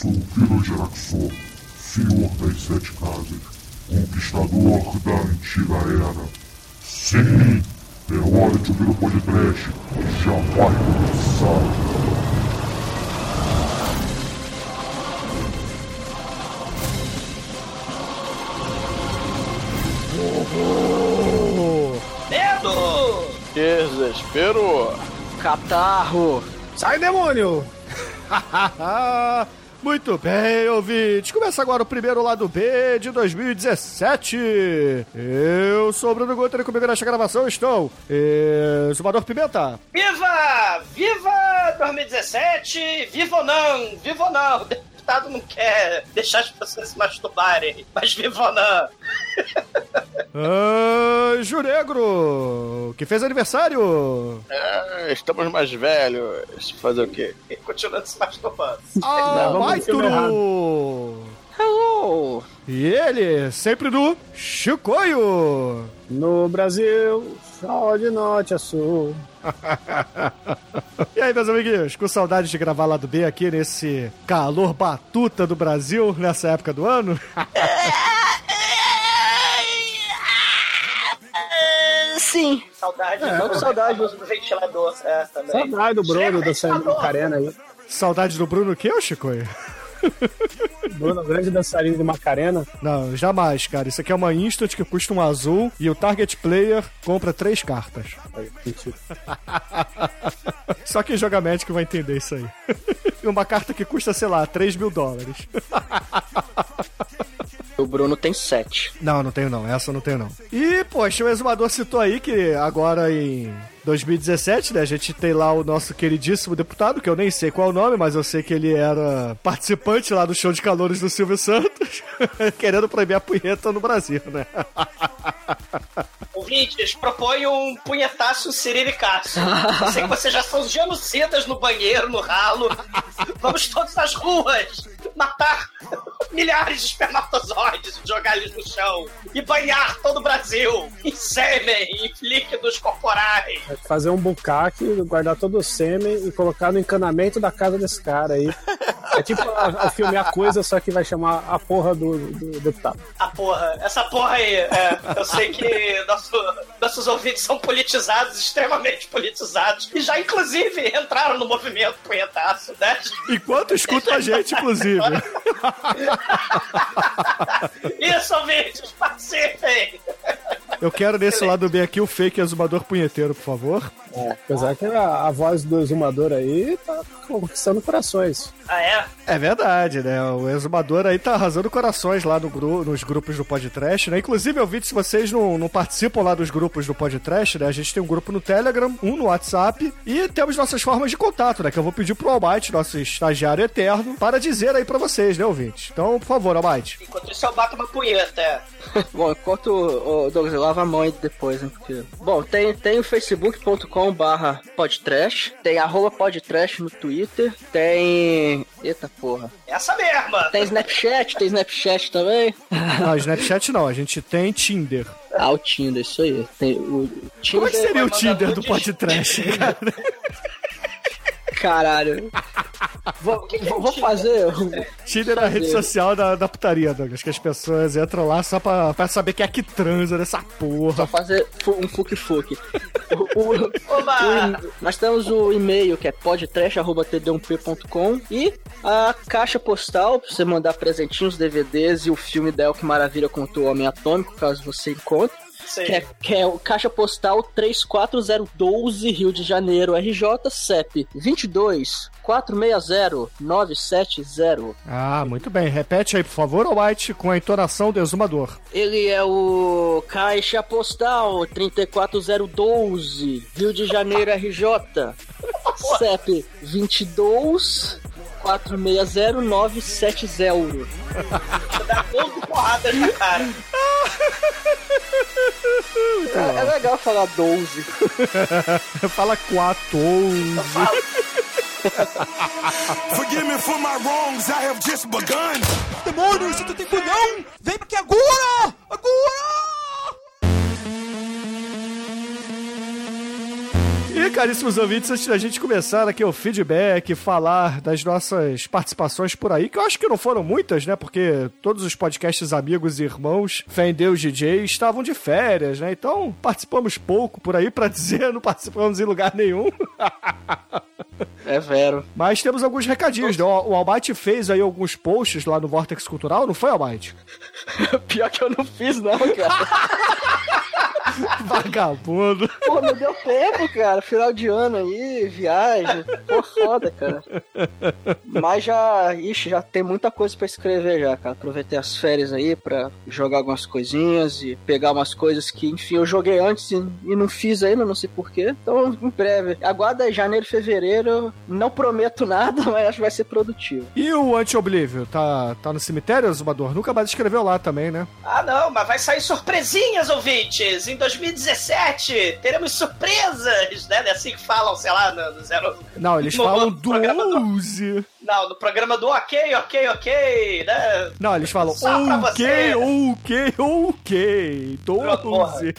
sou o Vila Geraxor, senhor das sete casas, conquistador da antiga era. Sim, é hora de ouvir o podcast, já vai começar. Medo! Desespero! Catarro! Sai, demônio! Muito bem, ouvintes. Começa agora o primeiro lado B de 2017. Eu sou o Bruno Guter e comigo nesta gravação estão Zumador Pimenta. Viva! Viva 2017! Viva ou não! Viva ou não! O deputado não quer deixar as pessoas se masturbarem, mas viva ou não! Anjo Negro, que fez aniversário. É, estamos mais velhos. Fazer o quê? E continuando se masturbando. Ah, no filme Maituru. Hello! E ele, sempre do Chicoio. No Brasil, sol de norte a sul. E aí, meus amiguinhos, com saudades de gravar lá do B aqui nesse calor batuta do Brasil nessa época do ano? Sim. Saudade, É. não saudade do ventilador, é. Saudade do Bruno, do ventilador. Macarena aí. Saudade do Bruno o quê, ô Chicoio? Bruno, grande dançarino de Macarena. Não, jamais, cara. Isso aqui é uma instant que custa um azul e o target player compra três cartas. Aí. Só quem joga Magic vai entender isso aí. E uma carta que custa, sei lá, 3 mil dólares. O Bruno tem sete. Não, não tenho não. Essa eu não tenho não. E, poxa, o exumador citou aí que agora em 2017, né, a gente tem lá o nosso queridíssimo deputado, que eu nem sei qual é o nome, mas eu sei que ele era participante lá do show de calores do Silvio Santos, querendo proibir a punheta no Brasil, né? Ouvintes, propõe um punhetaço siriricaço. Eu sei que vocês já são genocidas no banheiro, no ralo. Vamos todos às ruas matar milhares de espermatozoides, jogar eles no chão e banhar todo o Brasil em sêmen, em líquidos corporais. Vai Fazer um bucaque, guardar todo o sêmen e colocar no encanamento da casa desse cara aí. É tipo a- o filme A Coisa, só que vai chamar a porra do, do deputado. A porra, essa porra aí, é, eu sei que nosso- nossos ouvintes são politizados, extremamente politizados, e já inclusive entraram no movimento punhetaço, né? Enquanto escuta a gente, inclusive. Isso, ouvintes, participem! Eu quero nesse lado bem aqui o fake exumador punheteiro, por favor. É, apesar que a, a voz do exumador aí tá conquistando corações. Ah, é? É verdade, né? O exumador aí tá arrasando corações lá no gru- nos grupos do podcast, né? Inclusive, eu vi se vocês não, não participam lá dos grupos do podcast, né? A gente tem um grupo no Telegram, um no WhatsApp e temos nossas formas de contato, né? Que eu vou pedir pro Almighty, nosso estagiário eterno, para dizer aí pra vocês, né, ouvintes? Então, por favor, Almighty. Enquanto isso eu bato uma punheta, é. Bom, enquanto o o Douglas lava a mão aí depois, né? Porque... Bom, tem, tem o facebook.com barra podtrash, tem arroba podtrash no Twitter, tem... Eita porra. Essa mesma! Tem Snapchat, tem Snapchat também. Ah, Snapchat não, a gente tem Tinder. Ah, o Tinder, isso aí. Tem o Tinder... Como é que seria o Tinder do podcast, cara? Caralho. vou, vou, vou fazer... Tinder é a rede social da, da putaria, Douglas, que as pessoas entram lá só pra, pra saber quem é que transa nessa porra. Só fazer um fuque-fuque. O- nós temos o e-mail que é podtrash.td1p.com e a caixa postal pra você mandar presentinhos, DVDs e o filme da El que Maravilha contou o Homem Atômico, caso você encontre. Que é, que é o caixa postal 34012 Rio de Janeiro, RJ CEP 22 460 970. Ah, muito bem. Repete aí, por favor, White, com a entonação do exumador. Ele é o caixa postal 34012 Rio de Janeiro, RJ CEP 22 460 970. Dá 12 porradas na cara. É, é legal falar 12. Fala 14. Forgive me for my wrongs, I have just begun. Demônio, se tu tem culhão, vem aqui agora! Agora! Caríssimos ouvintes, antes da gente começar aqui o feedback, falar das nossas participações por aí, que eu acho que não foram muitas, né? Porque todos os podcasts amigos e irmãos, fé em Deus DJ, estavam de férias, né? Então participamos pouco por aí, pra dizer, não participamos em lugar nenhum. É vero. Mas temos alguns recadinhos, né? O o Almighty fez aí alguns posts lá no Vortex Cultural, não foi, Almighty? Pior que eu não fiz, não, cara. Vagabundo. Pô, não deu tempo, cara. Final de ano aí, viagem. Pô, foda, cara. Mas já, ixi, já tem muita coisa pra escrever já, cara. Aproveitei as férias aí pra jogar algumas coisinhas e pegar umas coisas que, enfim, eu joguei antes e, e não fiz ainda, não sei porquê. Então, em breve. Aguarda janeiro, fevereiro. Não prometo nada, mas acho que vai ser produtivo. E o Anti-Oblivio? Tá, tá no cemitério, Zumbador? Nunca mais escreveu lá também, né? Ah, não, mas vai sair surpresinhas, ouvintes! Em 2017 teremos surpresas, né? É assim que falam, sei lá, no, no zero. Não, eles no- falam no programa do- 12. Não, no programa do ok, ok, ok, né? Não, eles falam Só ok, ok, ok. 12.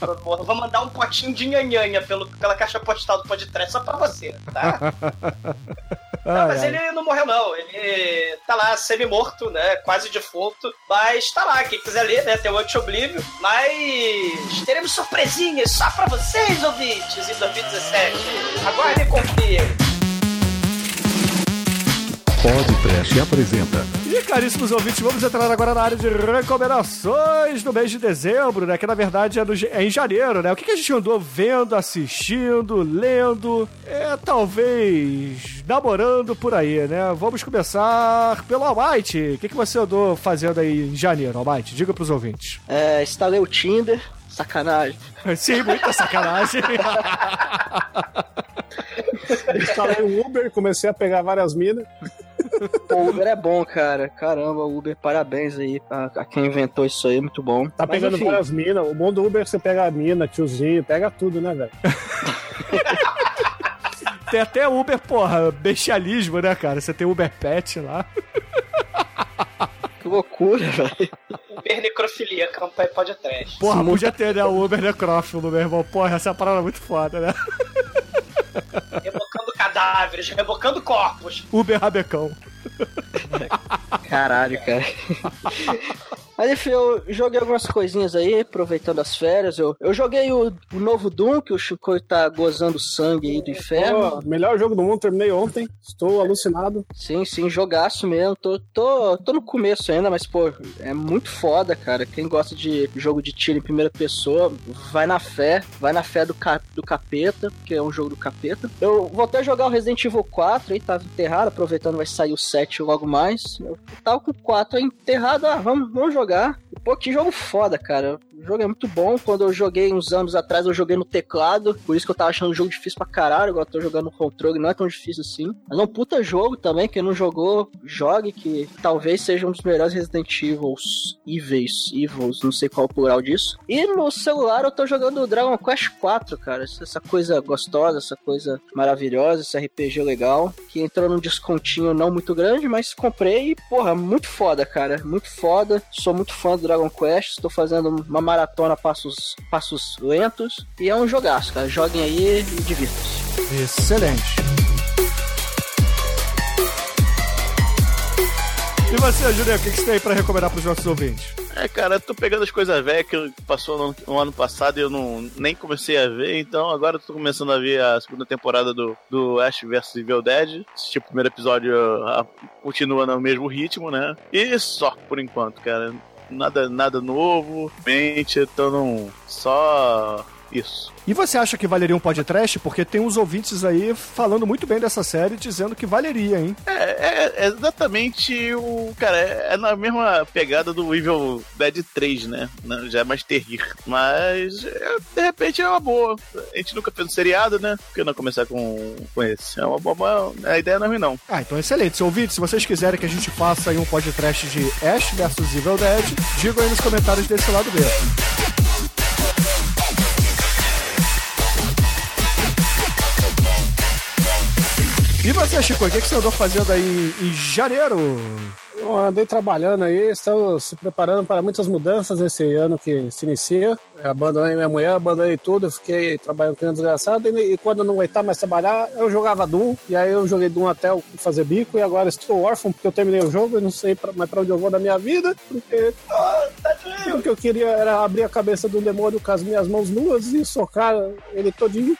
Eu Vou mandar um potinho de nhanhanha pelo, pela caixa postal do podcast só pra você, tá? Não, Ai, mas ai. ele não morreu, não. Ele tá lá, semi-morto, né? Quase defunto. Mas tá lá, quem quiser ler, né? Tem o Anti-Oblívio. Mas teremos surpresinhas só pra vocês, ouvintes, em 2017. Aguardem e confiem. Podcast apresenta. E caríssimos ouvintes, vamos entrar agora na área de recomendações do mês de dezembro, né? Que na verdade é, no é em janeiro, né? O que, que a gente andou vendo, assistindo, lendo, é talvez namorando por aí, né? Vamos começar pelo Almighty. O que, que você andou fazendo aí em janeiro, Almighty? Diga pros ouvintes. É, instalei o Tinder. Sacanagem. Sim, muita sacanagem. Instalei o Uber, comecei a pegar várias minas. O Uber é bom, cara. Caramba, Uber, parabéns aí a, a quem inventou isso aí, muito bom. Tá Mas, pegando enfim, várias minas. O bom do Uber é que você pega a mina, tiozinho, pega tudo, né, velho? tem até Uber, porra, bestialismo, né, cara? Você tem Uber Pet lá. Que loucura, velho. Necrofilia, campanha pode trash. Porra, podia ter, né, o Uber necrófilo, meu irmão. Porra, essa é uma parada muito foda, né? Rebocando cadáveres, rebocando corpos. Uber Rabecão. Caralho, cara. Mas enfim, eu joguei algumas coisinhas aí, aproveitando as férias. Eu, eu joguei o, o novo Doom, que o Chico tá gozando sangue aí do inferno. Pô, melhor jogo do mundo, terminei ontem. Estou alucinado. Sim, sim, jogaço mesmo. Tô, tô, tô no começo ainda, mas, pô, é muito foda, cara. Quem gosta de jogo de tiro em primeira pessoa, vai na fé. Vai na fé do, ca, do capeta, porque é um jogo do capeta. Eu voltei a jogar o Resident Evil 4 aí, tava enterrado, aproveitando vai sair o 7 logo mais. Eu tava com o 4 aí enterrado, ah, vamos, vamos jogar. E, Pô, que jogo foda, cara. O jogo é muito bom. Quando eu joguei uns anos atrás, eu joguei no teclado. Por isso que eu tava achando o jogo difícil pra caralho. Agora tô jogando no controle, não é tão difícil assim. Mas é um puta jogo também. Quem não jogou, jogue, que talvez seja um dos melhores Resident Evils. Evils, Evils, não sei qual o plural disso. E no celular eu tô jogando o Dragon Quest 4, cara. Essa essa coisa gostosa, essa coisa maravilhosa, esse RPG legal. Que entrou num descontinho não muito grande, mas comprei e, porra, muito foda, cara. Muito foda. Sou muito fã do Dragon Quest. Estou fazendo uma maratona passos, passos lentos. E é um jogaço, cara. Joguem aí e divirtam-se. Excelente. E você, Juliano, o que que você tem pra recomendar pros nossos ouvintes? É, cara, eu tô pegando as coisas velhas que passou no, no ano passado e eu não, nem comecei a ver, então agora eu tô começando a ver a segunda temporada do, do Ash vs Evil Dead. Assisti o primeiro episódio, a- continua no mesmo ritmo, né? E só, por enquanto, cara. Nada, nada novo, mente, então não. Só isso. E você acha que valeria um podcast? Porque tem uns ouvintes aí falando muito bem dessa série, dizendo que valeria, hein? É, é- é exatamente o. Cara, é, é na mesma pegada do Evil Dead 3, né? Né, Já é mais terrível. Mas, é, de repente, é uma boa. A gente nunca fez um seriado, né? Por que não começar com, com esse? É uma boa. A ideia não é ruim, não. Ah, então excelente. Se ouvintes, se vocês quiserem que a gente faça aí um podcast de Ash vs Evil Dead, digam aí nos comentários desse lado mesmo. E você, Chico, o que que você andou fazendo aí em janeiro? Eu andei trabalhando aí, estamos se preparando para muitas mudanças esse ano que se inicia. Eu abandonei minha mulher, abandonei tudo, fiquei trabalhando com um desgraçado. E, e quando eu não aguentava mais trabalhar, eu jogava Doom. E aí eu joguei Doom até eu fazer bico. E agora estou órfão porque eu terminei o jogo e não sei pra, mais para onde eu vou da minha vida. Porque o que eu queria era abrir a cabeça do demônio com as minhas mãos nuas e socar ele todinho.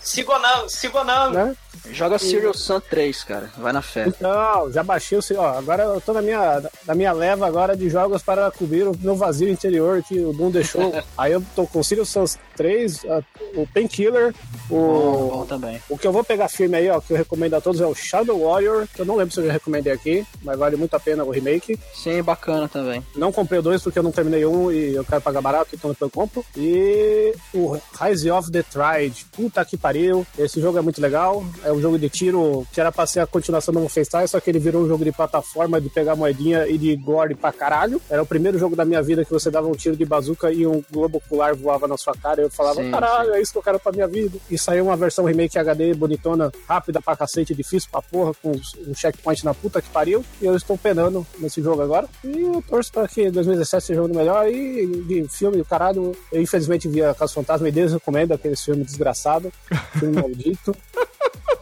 Sigonão, Sigonão. Né? Joga Serial Sun 3, cara. Vai na fé. Não, já baixei o. Ó, agora eu tô na minha, na minha leva agora de jogos para cobrir o meu vazio interior que o Doom deixou. Aí eu tô com o Serial Sun 3, a- o Painkiller, o. Bom, bom também. O que eu vou pegar firme aí, ó, que eu recomendo a todos é o Shadow Warrior, que eu não lembro se eu já recomendei aqui, mas vale muito a pena o remake. Sim, bacana também. Não comprei o dois porque eu não terminei um e eu quero pagar barato, então depois eu compro. E o Rise of the Tried. Puta que pariu. Esse jogo é muito legal. É um jogo de tiro que era pra ser a continuação do Wolfenstein, só que ele virou um jogo de plataforma, de pegar moedinha e de gore pra caralho. Era o primeiro jogo da minha vida que você dava um tiro de bazuca e um globo ocular voava na sua cara. E eu falava, Sim, caralho, é isso que eu quero pra minha vida. E saiu uma versão remake HD bonitona, rápida pra cacete, difícil pra porra, com um checkpoint na puta que pariu. E eu estou penando nesse jogo agora. E eu torço pra que 2017 seja um ano melhor. E de filme do caralho, eu infelizmente vi a Casa Fantasma e desrecomendo aquele filme desgraçado, filme maldito.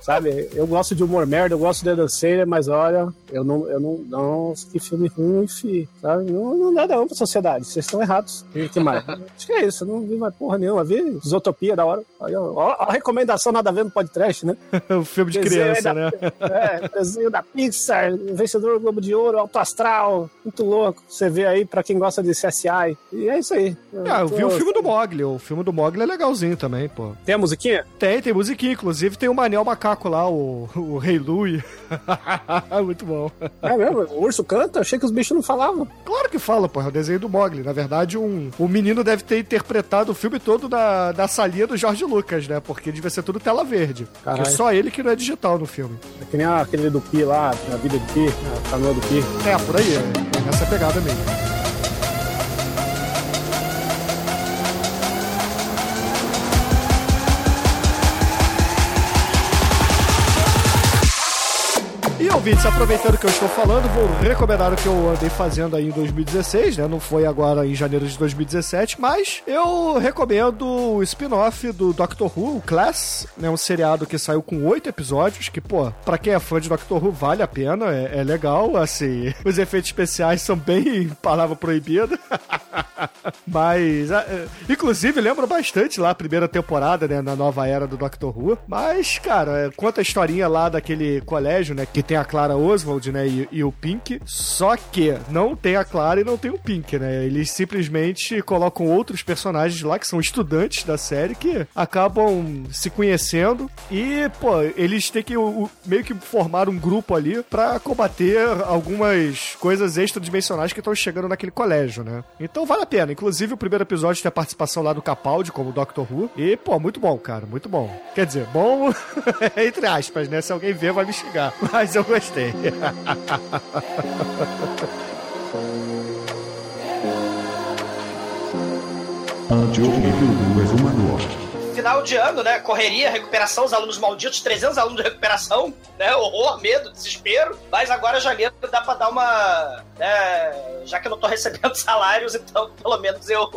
Sabe, eu gosto de humor merda, eu gosto de Dan Sandler, mas olha, eu não, eu não, não, que filme ruim, fi, sabe? Não, não dá não pra sociedade, vocês estão errados. E que mais? Acho que é isso, eu não vi mais porra nenhuma, vi Isotopia da hora. Aí, ó, ó, a recomendação nada a ver no podcast, né? o filme de Desenho criança, da- né? É, desenho da Pixar, vencedor do Globo de Ouro, Alto Astral, muito louco. Você vê aí pra quem gosta de CSI. E é isso aí. Ah, eu vi o filme do Mogli. O filme do Mogli é legalzinho também, pô. Tem a musiquinha? Tem, tem musiquinha. Inclusive tem o Manel Macaco lá, o, o Rei Louie. Muito bom. É mesmo? O urso canta? Achei que os bichos não falavam. Claro que fala, pô. É o desenho do Mogli. Na verdade, um, o menino deve ter interpretado o filme todo na, na salinha do Jorge Lucas, né? Porque devia ser tudo tela verde. Caralho. só ele que não é digital no filme. É que nem aquele do Pi lá, a vida de Pi, a canoa do Pi. É, por aí. É, é nessa pegada mesmo. Ouvintes, aproveitando que eu estou falando, vou recomendar o que eu andei fazendo aí em 2016, né? Não foi agora em janeiro de 2017, mas eu recomendo o spin-off do Doctor Who, o Class, né? Um seriado que saiu com oito episódios, que, pô, pra quem é fã de Doctor Who, vale a pena, é, é legal, assim. Os efeitos especiais são bem palavra proibida. Mas, ah, eh, inclusive, lembro bastante lá a primeira temporada, né, na nova era do Doctor Who. Mas, cara, eh, conta a historinha lá daquele colégio, né, que tem a Clara Oswald, né, e, e o Pink. Só que não tem a Clara e não tem o Pink, né? Eles simplesmente colocam outros personagens lá que são estudantes da série que acabam se conhecendo e, pô, eles têm que o- meio que formar um grupo ali pra combater algumas coisas extradimensionais que estão chegando naquele colégio, né? Então vale a pena. Inclusive, o primeiro episódio tem a participação lá do Capaldi como Doctor Who. E, pô, muito bom, cara, muito bom. Quer dizer, bom entre aspas, né? Se alguém ver, vai me xingar. Mas eu gostei. Final de ano, né? Correria, recuperação, os alunos malditos, 300 alunos de recuperação, né? Horror, medo, desespero. Mas agora janeiro dá pra dar uma. Né? Já que eu não tô recebendo salários, então pelo menos eu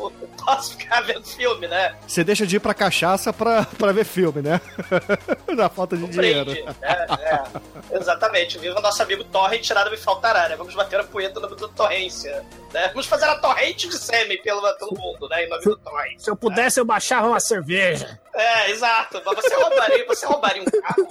posso ficar vendo filme, né? Você deixa de ir pra cachaça pra, pra ver filme, né? Na falta de dinheiro. Brinde, né? É, exatamente. Viva nosso amigo Torrent, nada me faltará, né? Vamos bater a poeta no nome do Torrência. Né? Vamos fazer a torrente de semi pelo, pelo mundo, né? Em nome do Torrent. Se eu pudesse, eu baixava uma cerveja. É, exato. Mas você roubaria, você roubaria um carro?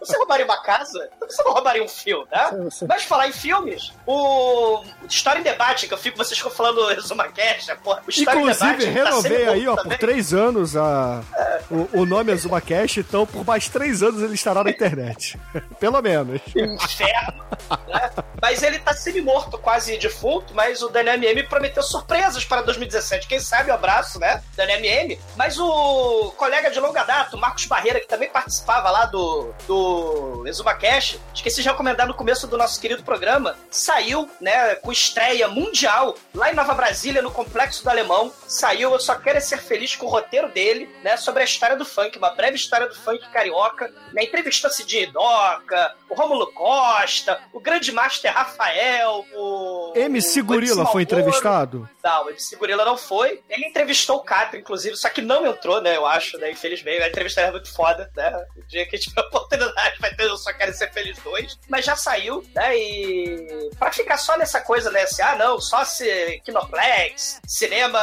Você roubaria uma casa? Você não roubaria um filme, né? Você- Mas falar em filmes, o História em Debate, que eu fico, vocês ficam falando Resuma Cash, porra, o História em Inclusive, Debate tá renovei sendo aí, ó, também. por três anos a, o, o nome Azuma Cash, então por mais três anos ele estará na internet. Pelo menos. Inferno. né? Mas ele tá semi-morto, quase defunto, mas o Daniel MM prometeu surpresas para 2017. Quem sabe o abraço, né? Daniel MM. Mas o colega de longa data, o Marcos Barreira, que também participava lá do, do Exuma Cash, esqueci de recomendar no começo do nosso querido programa, saiu, né, com estreia mundial lá em Nova Brasília, no Complexo do Alemão. Saiu Eu Só Quero é Ser Feliz com o roteiro dele, né, sobre a história do funk, uma breve história do funk carioca. Né, entrevistou Cidinho Doca, o Rômulo Costa, o grande master Rafael, o. MC Gorila foi entrevistado? Não, o MC Gorila não foi. Ele entrevistou o Inclusive, só que não entrou, né? Eu acho, né? Infelizmente. A entrevista era muito foda, né? O dia que tiver oportunidade vai ter Eu Só Quero Ser Feliz 2. Mas já saiu, né? E pra ficar só nessa coisa, né? Assim, ah, não, só se Kinoplex, cinema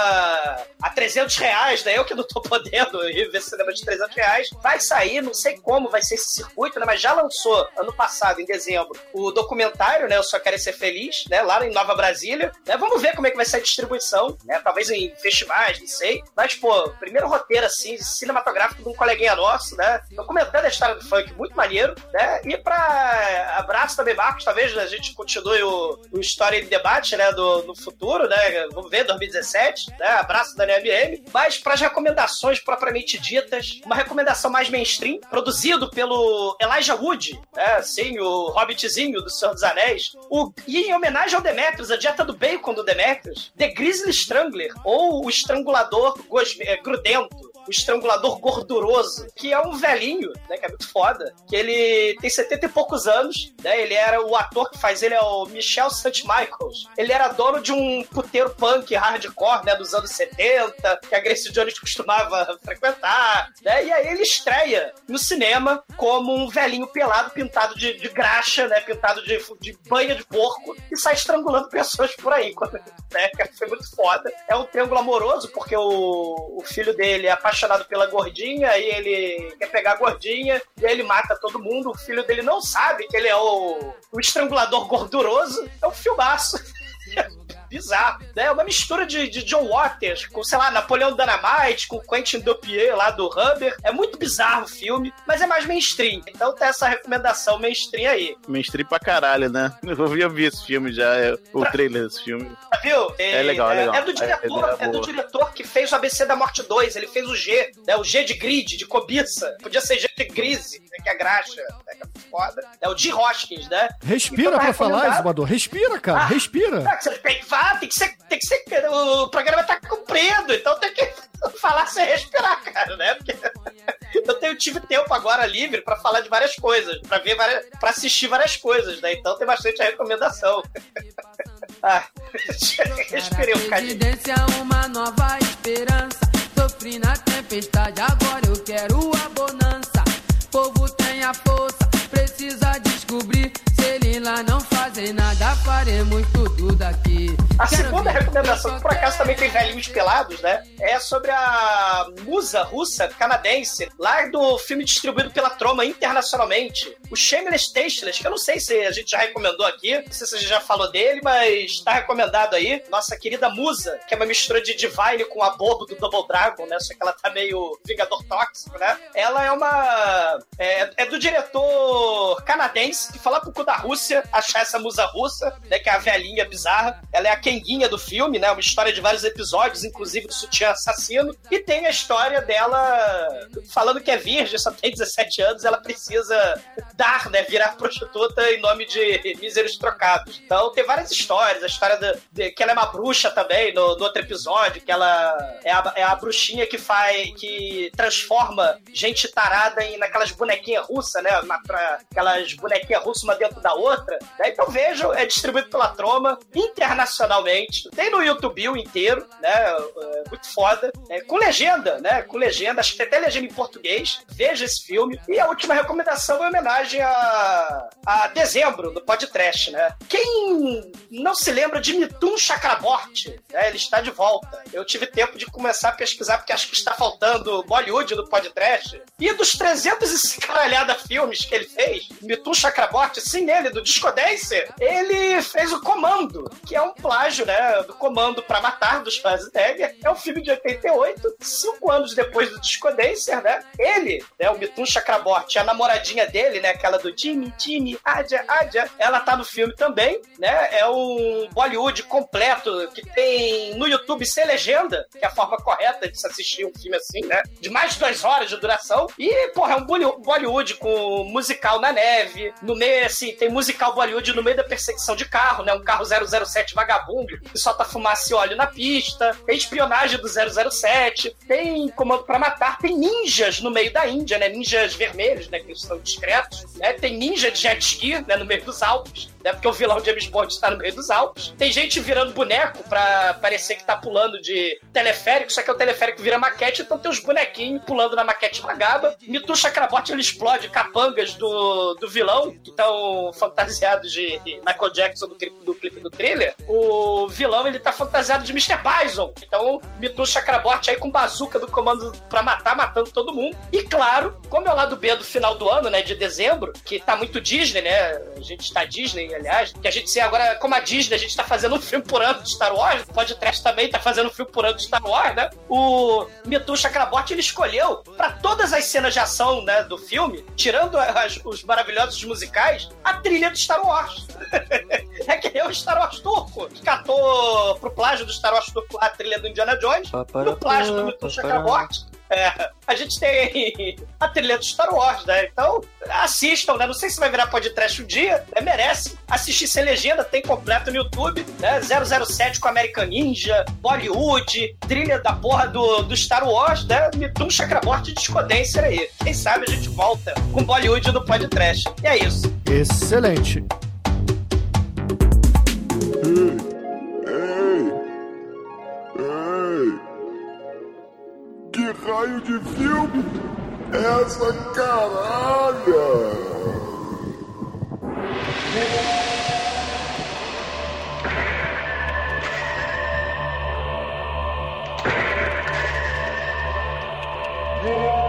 a 300 reais, né? Eu que não tô podendo ir ver cinema de 300 reais. Vai sair, não sei como vai ser esse circuito, né? Mas já lançou ano passado, em dezembro, o documentário, né? Eu Só Quero Ser Feliz, né? Lá em Nova Brasília. Né? Vamos ver como é que vai ser a distribuição, né? Talvez em festivais, não sei. Mas, pô, primeiro roteiro, assim, cinematográfico de um coleguinha nosso, né? Documentando a história do funk, muito maneiro, né? E pra abraço também, Marcos, talvez a gente continue o, o História em Debate, né? Do, no futuro, né? Vamos ver, 2017, né? Abraço da NMM. Mas para as recomendações propriamente ditas, uma recomendação mais mainstream, produzido pelo Elijah Wood, né? Sim, o Hobbitzinho do Senhor dos Anéis. O, e em homenagem ao Demetrius, a dieta do bacon do Demetrius, The Grizzly Strangler, ou o Estrangulador Gos- é, Grudento o estrangulador gorduroso, que é um velhinho, né, que é muito foda, que ele tem 70 e poucos anos, né, ele era o ator que faz ele é o Michel St. Michaels. Ele era dono de um puteiro punk hardcore, né, dos anos 70, que a Grace Jones costumava frequentar, né, e aí ele estreia no cinema como um velhinho pelado, pintado de, de graxa, né, pintado de, de banha de porco, e sai estrangulando pessoas por aí, quando, né, foi muito foda. É um triângulo amoroso, porque o, o filho dele é apaixonado pela gordinha, aí ele quer pegar a gordinha, e aí ele mata todo mundo. O filho dele não sabe que ele é o, o estrangulador gorduroso. É um filmaço. Bizarro, né? É uma mistura de, de John Waters com, sei lá, Napoleão Dynamite, com Quentin Dupieux lá do Rubber. É muito bizarro o filme, mas é mais mainstream. Então tem essa recomendação mainstream aí. Mainstream pra caralho, né? Eu vi, eu vi esse filme já, é, o trailer desse filme. Tá, Viu? É legal, é legal. É do A diretor, é é do diretor que fez o ABC da Morte 2. Ele fez o G, né? O G de grid, de cobiça. Podia ser G de grise, né? que é graxa, né? Que é foda. É o G. Hoskins, né? Respira Então tá pra falar. Exumador. Respira, cara. Ah, Respira. Ah, você tem que falar, tem que ser, tem que ser. O programa tá cumprido, então tem que falar sem respirar, cara, né? Porque eu tenho, tive tempo agora livre pra falar de várias coisas, pra ver várias, pra assistir várias coisas, né? Então tem bastante recomendação. ah, respirei um bocadinho. Providência, uma nova esperança. Sofri na tempestade, agora eu quero a bonança. Povo tem a força, precisa descobrir. Lá não nada, faremos tudo daqui. A Quero segunda recomendação, que por acaso também tem velhinhos pelados, né? É sobre a musa russa canadense, lá do filme distribuído pela Troma internacionalmente. O Shameless Tasteless, que eu não sei se a gente já recomendou aqui, não sei se a gente já falou dele, mas tá recomendado aí. Nossa querida musa, que é uma mistura de Divine com a bobo do Double Dragon, né? Só que ela tá meio Vingador Tóxico, né? Ela é uma. É, é do diretor canadense que fala pro cu da Rússia achar essa musa russa, né? Que é a velhinha bizarra. Ela é a Kenguinha do filme, né? Uma história de vários episódios, inclusive do sutiã assassino. E tem a história dela falando que é virgem, só tem 17 anos, ela precisa dar, né? Virar prostituta em nome de míseros trocados. Então tem várias histórias. A história da- de, que ela é uma bruxa também, no, no outro episódio, que ela é a, é a bruxinha que faz. que transforma gente tarada em naquelas bonequinhas russas, né? Na, pra- aquelas bonequinhas russas uma dentro da outra. Né? Então vejo, é distribuído pela Troma internacionalmente. Tem no YouTube inteiro, né? É muito foda. É, com legenda, né? Com legenda, acho que tem até legenda em português. Veja esse filme. E a última recomendação é em homenagem a, a dezembro, do podcast, né? Quem não se lembra de Mitum Chakraborty, né? Ele está de volta. Eu tive tempo de começar a pesquisar, porque acho que está faltando Bollywood no podcast. E dos 300 e caralhada filmes que ele fez, Mitum Chakraborty, sim, ele, do Disco Dancer, ele fez o Comando, que é um plágio, né, do Comando pra Matar, do Schwarzenegger. É um filme de 88, cinco anos depois do Disco Dancer, né? Ele, né, o Mitun Chakraborty, a namoradinha dele, né, aquela do Jimmy, Jimmy, Adja, Adja, ela tá no filme também, né? É um Bollywood completo que tem no YouTube sem legenda, que é a forma correta de se assistir um filme assim, né? De mais de duas horas de duração. E, porra, é um Bolly- Bollywood com musical na neve. No meio, assim, tem musical Bollywood no meio da perseguição de carro, né? Um carro 007 vagabundo que solta fumaça e óleo na pista. Tem espionagem do 007. Tem comando pra matar. Tem ninjas no meio da Índia, né? Ninjas vermelhos, né? Que são discretos. Né? Tem ninja de jet ski, né? No meio dos Alpes. Né? Porque o vilão James Bond está no meio dos Alpes. Tem gente virando boneco pra parecer que tá pulando de teleférico, só que é o teleférico vira maquete, então tem os bonequinhos pulando na maquete magaba. Mitu Chakraborty ele explode capangas do, do vilão, que estão fantasiados de Michael Jackson do clipe, do clipe do thriller. O vilão ele tá fantasiado de Mr. Bison. Então, Mitu Chakraborty aí com bazuca do comando pra matar, matando todo mundo. E claro, como é o lado B do final do ano, né, de dezembro, que tá muito Disney, né? A gente tá Disney, aliás, que a gente sei agora, como a Disney, a gente tá fazendo um filme por ano de Star Wars, o podcast também tá fazendo um filme por ano de Star Wars, né? O Mitu Chakraborty ele escolheu pra todas as cenas de ação, né, do filme, tirando as- os maravilhosos musicais, a trilha do Star Wars. é que nem o Star Wars turco, que catou pro plágio do Star Wars turco a trilha do Indiana Jones, no plágio do Chakraborty. É, a gente tem a trilha do Star Wars, né? Então, assistam, né? Não sei se vai virar podcast um dia, né? merece. Assistir sem legenda, tem completo no YouTube, né? 007 com American Ninja, Bollywood, trilha da porra do, do Star Wars, né? Mitum Chakraborty de Discodancer aí. Quem sabe a gente volta com Bollywood no podcast. E é isso. Excelente. Ei! Raio de filme essa caralha? E,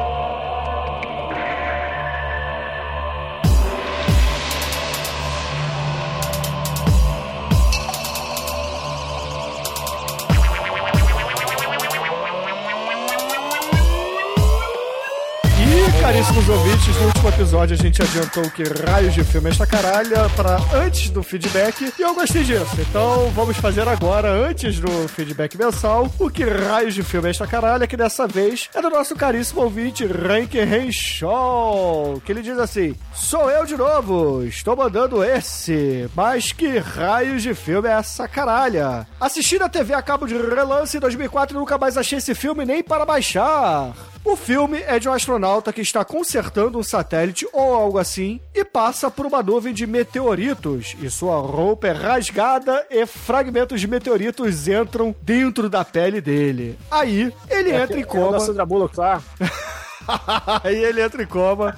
caríssimos ouvintes, no último episódio a gente adiantou que raios de filme é esta caralha para antes do feedback e eu gostei disso. Então vamos fazer agora, antes do feedback mensal, o que raios de filme é esta caralha, que dessa vez é do nosso caríssimo ouvinte Rank Renshaw, que ele diz assim: Sou eu de novo, estou mandando esse, mas que raios de filme é essa caralha? Assisti na TV a cabo de relance em 2004 e nunca mais achei esse filme nem para baixar. O filme é de um astronauta que está consertando um satélite ou algo assim e passa por uma nuvem de meteoritos. E sua roupa é rasgada e fragmentos de meteoritos entram dentro da pele dele. Aí ele entra em É o coma. da Sandra Bullock lá. Aí ele entra em coma,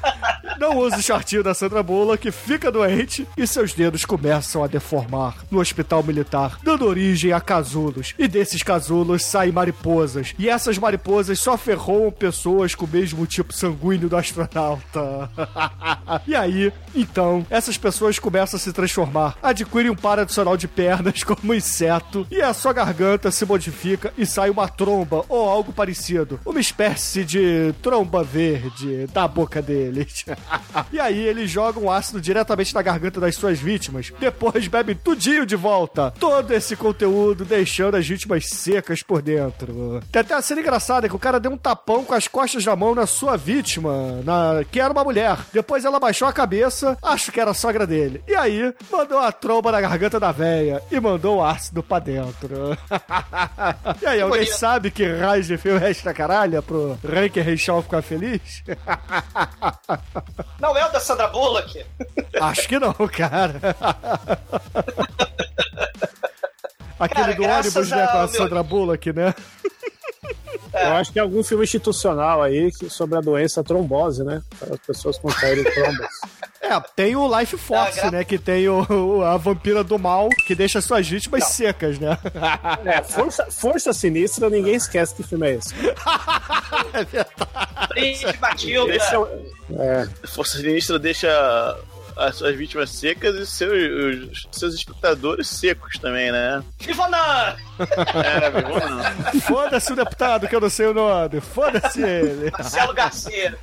não usa o shortinho da Sandra Bullock, fica doente e seus dedos começam a deformar no hospital militar, dando origem a casulos. E desses casulos saem mariposas. E essas mariposas só ferroam pessoas com o mesmo tipo sanguíneo do astronauta. e aí, então, essas pessoas começam a se transformar, adquirem um par adicional de pernas como um inseto e a sua garganta se modifica e sai uma tromba ou algo parecido. Uma espécie de tromba verde da boca deles. e aí eles jogam ácido diretamente na garganta das suas vítimas. Depois bebem tudinho de volta. Todo esse conteúdo deixando as vítimas secas por dentro. Tem até a cena engraçada que o cara deu um tapão com as costas da mão na sua vítima, na... que era uma mulher. Depois ela baixou a cabeça, acho que era a sogra dele. E aí, mandou a tromba na garganta da véia e mandou o ácido pra dentro. e aí, alguém sabe que raio de filme é esta caralha pro Ranker Reixal ficar feliz? Não é o da Sandra Bullock? Acho que não, cara. Aquele Cara, do ônibus, né, com a meu- Sandra Bullock, né? Eu acho que é algum filme institucional aí que- sobre a doença trombose, né? Para as pessoas com caírem trombas. É, tem o Life Force, Ah, né? Que tem o, o- a vampira do mal, que deixa suas vítimas secas, né? É, força, força Sinistra, ninguém esquece que filme é esse. é verdade. Príncipe Matilda. É É, Força Sinistra deixa as suas vítimas secas e seus, os seus espectadores secos também, né? Viva Nan! É. Foda-se o deputado, que eu não sei o nome. Foda-se ele. Marcelo Garcia.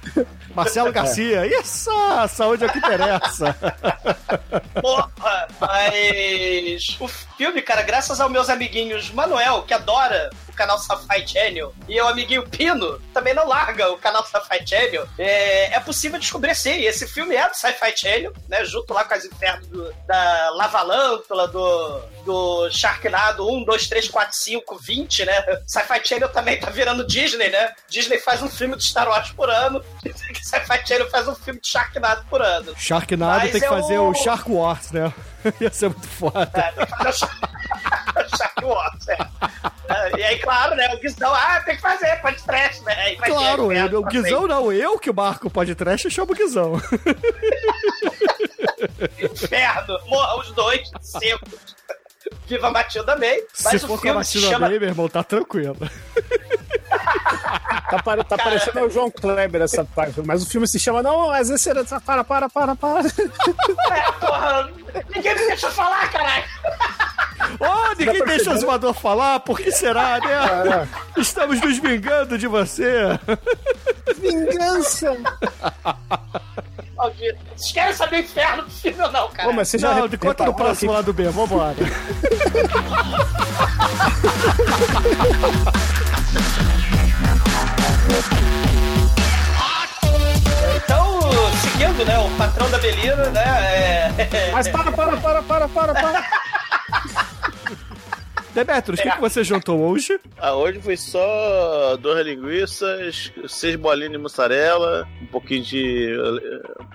Marcelo Garcia. Isso, a saúde é o que interessa. Porra, mas o filme, cara, graças aos meus amiguinhos Manuel, que adora canal Sci-Fi Channel, e o amiguinho Pino, também não larga o canal Sci-Fi Channel, é, é possível descobrir sim. Esse filme é do Sci-Fi Channel, né? Junto lá com as infernos do- da Lavalântula, do, do Sharknado 1, 2, 3, 4, 5, 20, né? Sci-Fi Channel também tá virando Disney, né? Disney faz um filme de Star Wars por ano, Sci-Fi Channel faz um filme de Sharknado por ano. Sharknado Mas tem que é fazer o- o Shark Wars, né? Ia ser muito foda. É, tem que fazer o Shark- Wars, é. E aí, claro, né? O Guizão, ah, tem que fazer, pode trash, né? Claro, eu, o pra Guizão não, eu que marco o podcast, eu chamo o Guizão. Inferno, morram os dois, secos. Viva Matilda May. Se Mas for o com a filme se Matilda chama... May, meu irmão, tá tranquilo. Tá, pare- tá parecendo o João Kleber essa parte. Mas o filme se chama. Não, às vezes você. Para, para, para, para. É, porra, ninguém me deixa falar, caralho. Oh, ninguém deixa o Azumador falar, por que será, né? Estamos nos vingando de você. Vingança! Maldito. Vocês querem saber o inferno do filme ou não, cara? Pô, mas você já Não, de conta no próximo que- lado B, vambora. Então, seguindo, né, o patrão da Belina, né, é... Mas para, para, para, para, para, para. Demetrios, o que, que você jantou hoje? Ah, hoje foi só duas linguiças, seis bolinhas de mussarela, um pouquinho de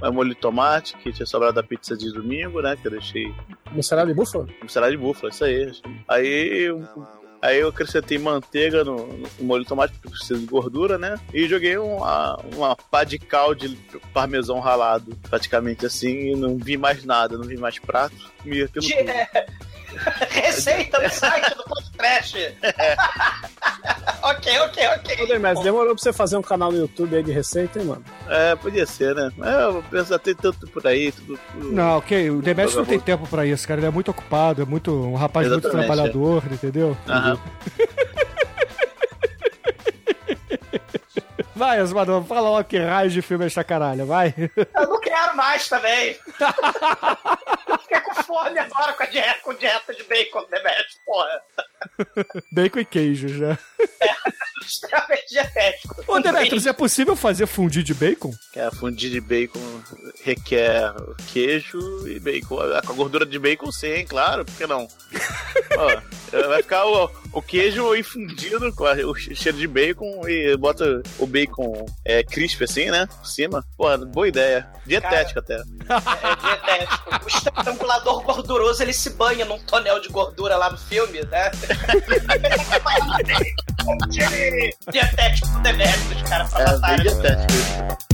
eh, molho de tomate, que tinha sobrado da pizza de domingo, né? Que eu deixei Mussarela de búfalo? mussarela de búfala, isso aí. Aí, aí eu acrescentei manteiga no, no molho de tomate, porque precisa de gordura, né? E joguei uma, uma pá de cal de parmesão ralado, praticamente assim, e não vi mais nada, não vi mais prato. Comi aquilo tudo. Receita no site do podcast. ok, ok, ok. Ô, Demetrio, demorou pra você fazer um canal no YouTube aí de receita, hein, mano? É, podia ser, né? É, eu penso tem tanto por aí, tudo. tudo- Não, ok, o Demetrius não tem tempo pra isso, cara. Ele é muito ocupado, é muito um rapaz muito Exatamente, trabalhador, entendeu? Aham. Vai, Azumador, fala logo que raio de filme é esta caralho, vai. Eu não quero mais também. Fiquei com fome agora com a dieta, com dieta de bacon, Demetrio, porra. Bacon e queijos, né? Extremamente dietético. Ô, Demetrius, é possível fazer fundi de bacon? Que a fundir de bacon requer queijo e bacon. Com a gordura de bacon, sim, claro, por que não? Ó, vai ficar o, o queijo infundido com a- o cheiro de bacon e bota o bacon é, crisp assim, né? Por cima. Pô, boa ideia. Dietética até. É dietético. O estrangulador gorduroso, ele se banha num tonel de gordura lá no filme, né? dietético os caras pra É, matar. dietético.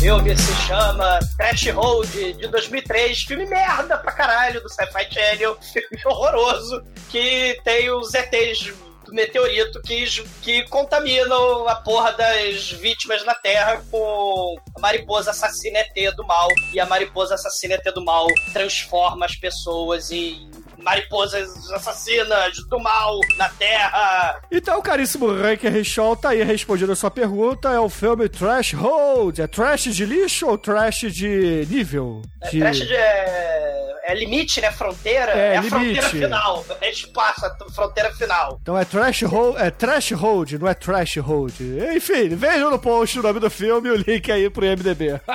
Filme se chama Trash Road, de 2003. Filme merda pra caralho do Sci-Fi Channel. Filme horroroso. Que tem os ETs do meteorito que, que contaminam a porra das vítimas na Terra com a mariposa assassina ET do mal. E a mariposa assassina ET do mal transforma as pessoas em mariposas assassinas do mal na Terra. Então, caríssimo Rank Rechol, tá aí respondendo a sua pergunta. É o filme Trash Hold. É trash de lixo ou trash de nível? É, De... trash de, é, é limite, né? Fronteira. É, É, a fronteira final. É espaço, a fronteira final. Então é trash hold, é trash hold, não é trash hold. Enfim, vejam no post o nome do filme e o link aí pro MDB.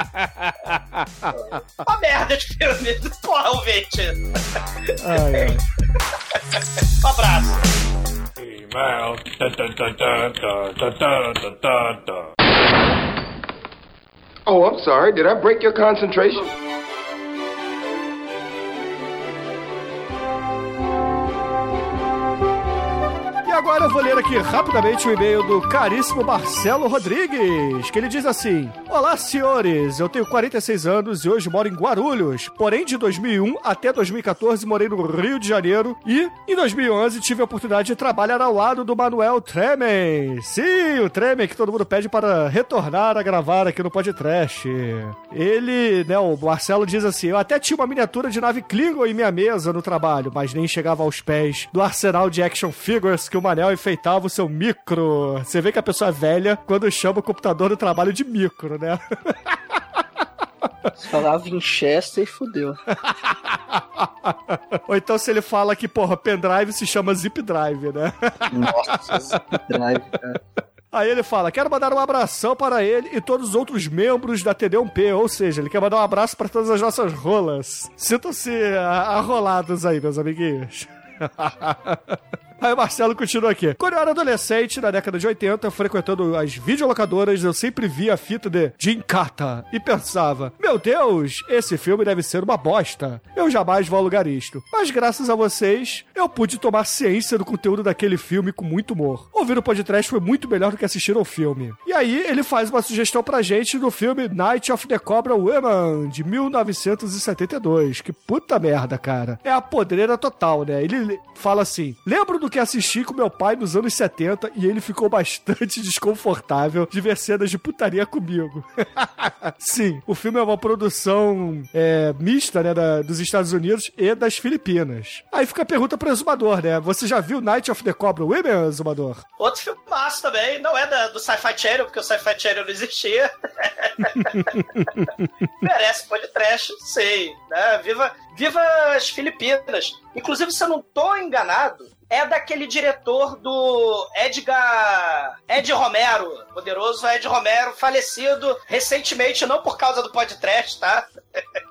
Uma merda de filme. Ai, ai. Um abraço. Email. Oh, I'm sorry. Did I break your concentration? Agora eu vou ler aqui rapidamente o e-mail do caríssimo Marcelo Rodrigues, que ele diz assim: Olá, senhores, eu tenho 46 anos e hoje moro em Guarulhos. Porém, de 2001 até 2014 morei no Rio de Janeiro e em 2011 tive a oportunidade de trabalhar ao lado do Manuel Tremen. Sim, o Tremen que todo mundo pede para retornar a gravar aqui no podcast. Ele, né, o Marcelo diz assim: Eu até tinha uma miniatura de nave Klingon em minha mesa no trabalho, mas nem chegava aos pés do arsenal de action figures que o Manel enfeitava o seu micro. Você vê que a pessoa é velha quando chama o computador do trabalho de micro, né? Se falar Winchester e fudeu. Ou então se ele fala que, porra, pendrive se chama zip drive, né? Nossa, zip drive, cara. Aí ele fala: quero mandar um abração para ele e todos os outros membros da TD1P. Ou seja, ele quer mandar um abraço para todas as nossas rolas. Sintam-se a- arrolados aí, meus amiguinhos. Aí o Marcelo continua aqui. Quando eu era adolescente, na década de 80, frequentando as videolocadoras, eu sempre via a fita de Jinkata e pensava: Meu Deus, esse filme deve ser uma bosta. Eu jamais vou alugar isto. Mas graças a vocês, eu pude tomar ciência do conteúdo daquele filme com muito humor. Ouvir o podcast foi muito melhor do que assistir ao filme. E aí ele faz uma sugestão pra gente do filme Night of the Cobra Woman, de 1972. Que puta merda, cara. É a podreira total, né? Ele fala assim: Lembro do que assisti com meu pai nos anos 70 e ele ficou bastante desconfortável de ver cenas de putaria comigo. Sim, o filme é uma produção é, mista, né, da- dos Estados Unidos e das Filipinas. Aí fica a pergunta pro exumador, né? Você já viu Night of the Cobra Women, exumador? Outro filme massa também, não é da- do Sci-Fi Channel, porque o Sci-Fi Channel não existia. Merece podcast, sei. Né? Viva, viva as Filipinas. Inclusive, se eu não tô enganado, é daquele diretor do Edgar. Ed Romero, poderoso Ed Romero, falecido recentemente, não por causa do podcast, tá?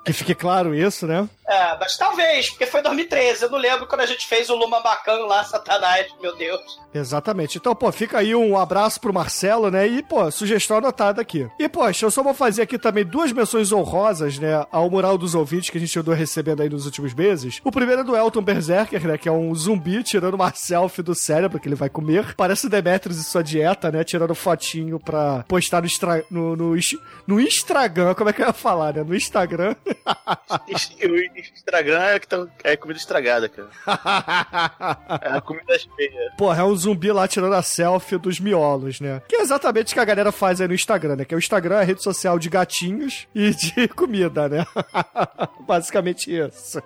Que fique claro isso, né? É, mas talvez, porque foi em 2013. Eu não lembro quando a gente fez o Luma Bacana lá, Satanás, meu Deus. Exatamente. Então, pô, fica aí um abraço pro Marcelo, né? E, pô, sugestão anotada aqui. E, poxa, eu só vou fazer aqui também duas menções honrosas, né? Ao mural dos ouvintes que a gente andou recebendo aí nos últimos meses. O primeiro é do Elton Berserker, né? Que é um zumbi tirando uma selfie do cérebro que ele vai comer. Parece o Demetrius e sua dieta, né? Tirando fotinho pra postar no, extra... no, no, is- no Instagram. Como é que eu ia falar, né? No Instagram. Instagram é, que tá- é comida estragada, cara. É a comida feia. Porra, é um zumbi lá tirando a selfie dos miolos, né? Que é exatamente o que a galera faz aí no Instagram, né? Que o Instagram é a rede social de gatinhos e de comida, né? Basicamente isso.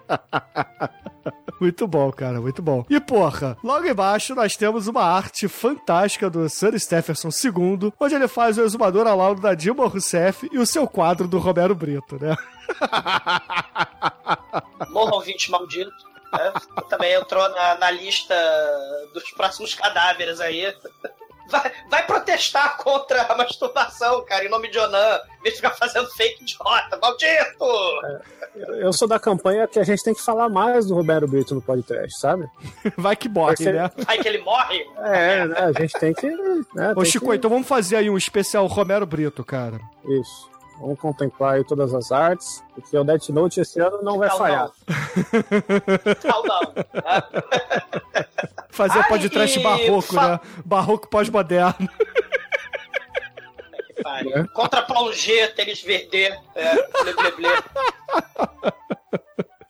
Muito bom, cara, muito bom. E porra, logo embaixo nós temos uma arte fantástica do Sir Stephenson II, onde ele faz o exumador ao lado da Dilma Rousseff e o seu quadro do Romero Brito, né? Morra ouvinte maldito. né? Também entrou na, na lista dos próximos cadáveres aí. Vai, vai protestar contra a masturbação, cara, em nome de Onan. Em vez de ficar fazendo fake idiota, maldito! Eu sou da campanha que a gente tem que falar mais do Roberto Brito no podcast, sabe? Vai que morre, né? Vai que ele morre? É, né? A gente tem que. Né, Ô, tem Chico, que- então vamos fazer aí um especial Romero Brito, cara. Isso. Vamos contemplar aí todas as artes, porque o Death Note esse ano não vai Não, falhar. Não, não. Fazer podcast barroco, fa- né? Barroco pós-moderno. Pare. Contra Plongé, Tênis Verde, é, blé, blé, blé.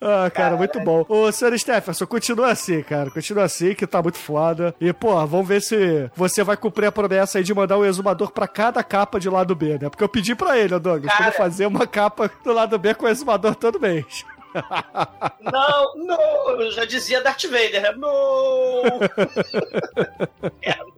Ah, cara, muito bom. Ô, senhor Stephenson, continua assim, cara. Continua assim, que tá muito foda. E, pô, vamos ver se você vai cumprir a promessa aí de mandar o exumador pra cada capa de lado B, né? Porque eu pedi pra ele, Douglas, pra Cara. ele fazer uma capa do lado B com o exumador todo mês. Não, não, eu já dizia Darth Vader, né? Não!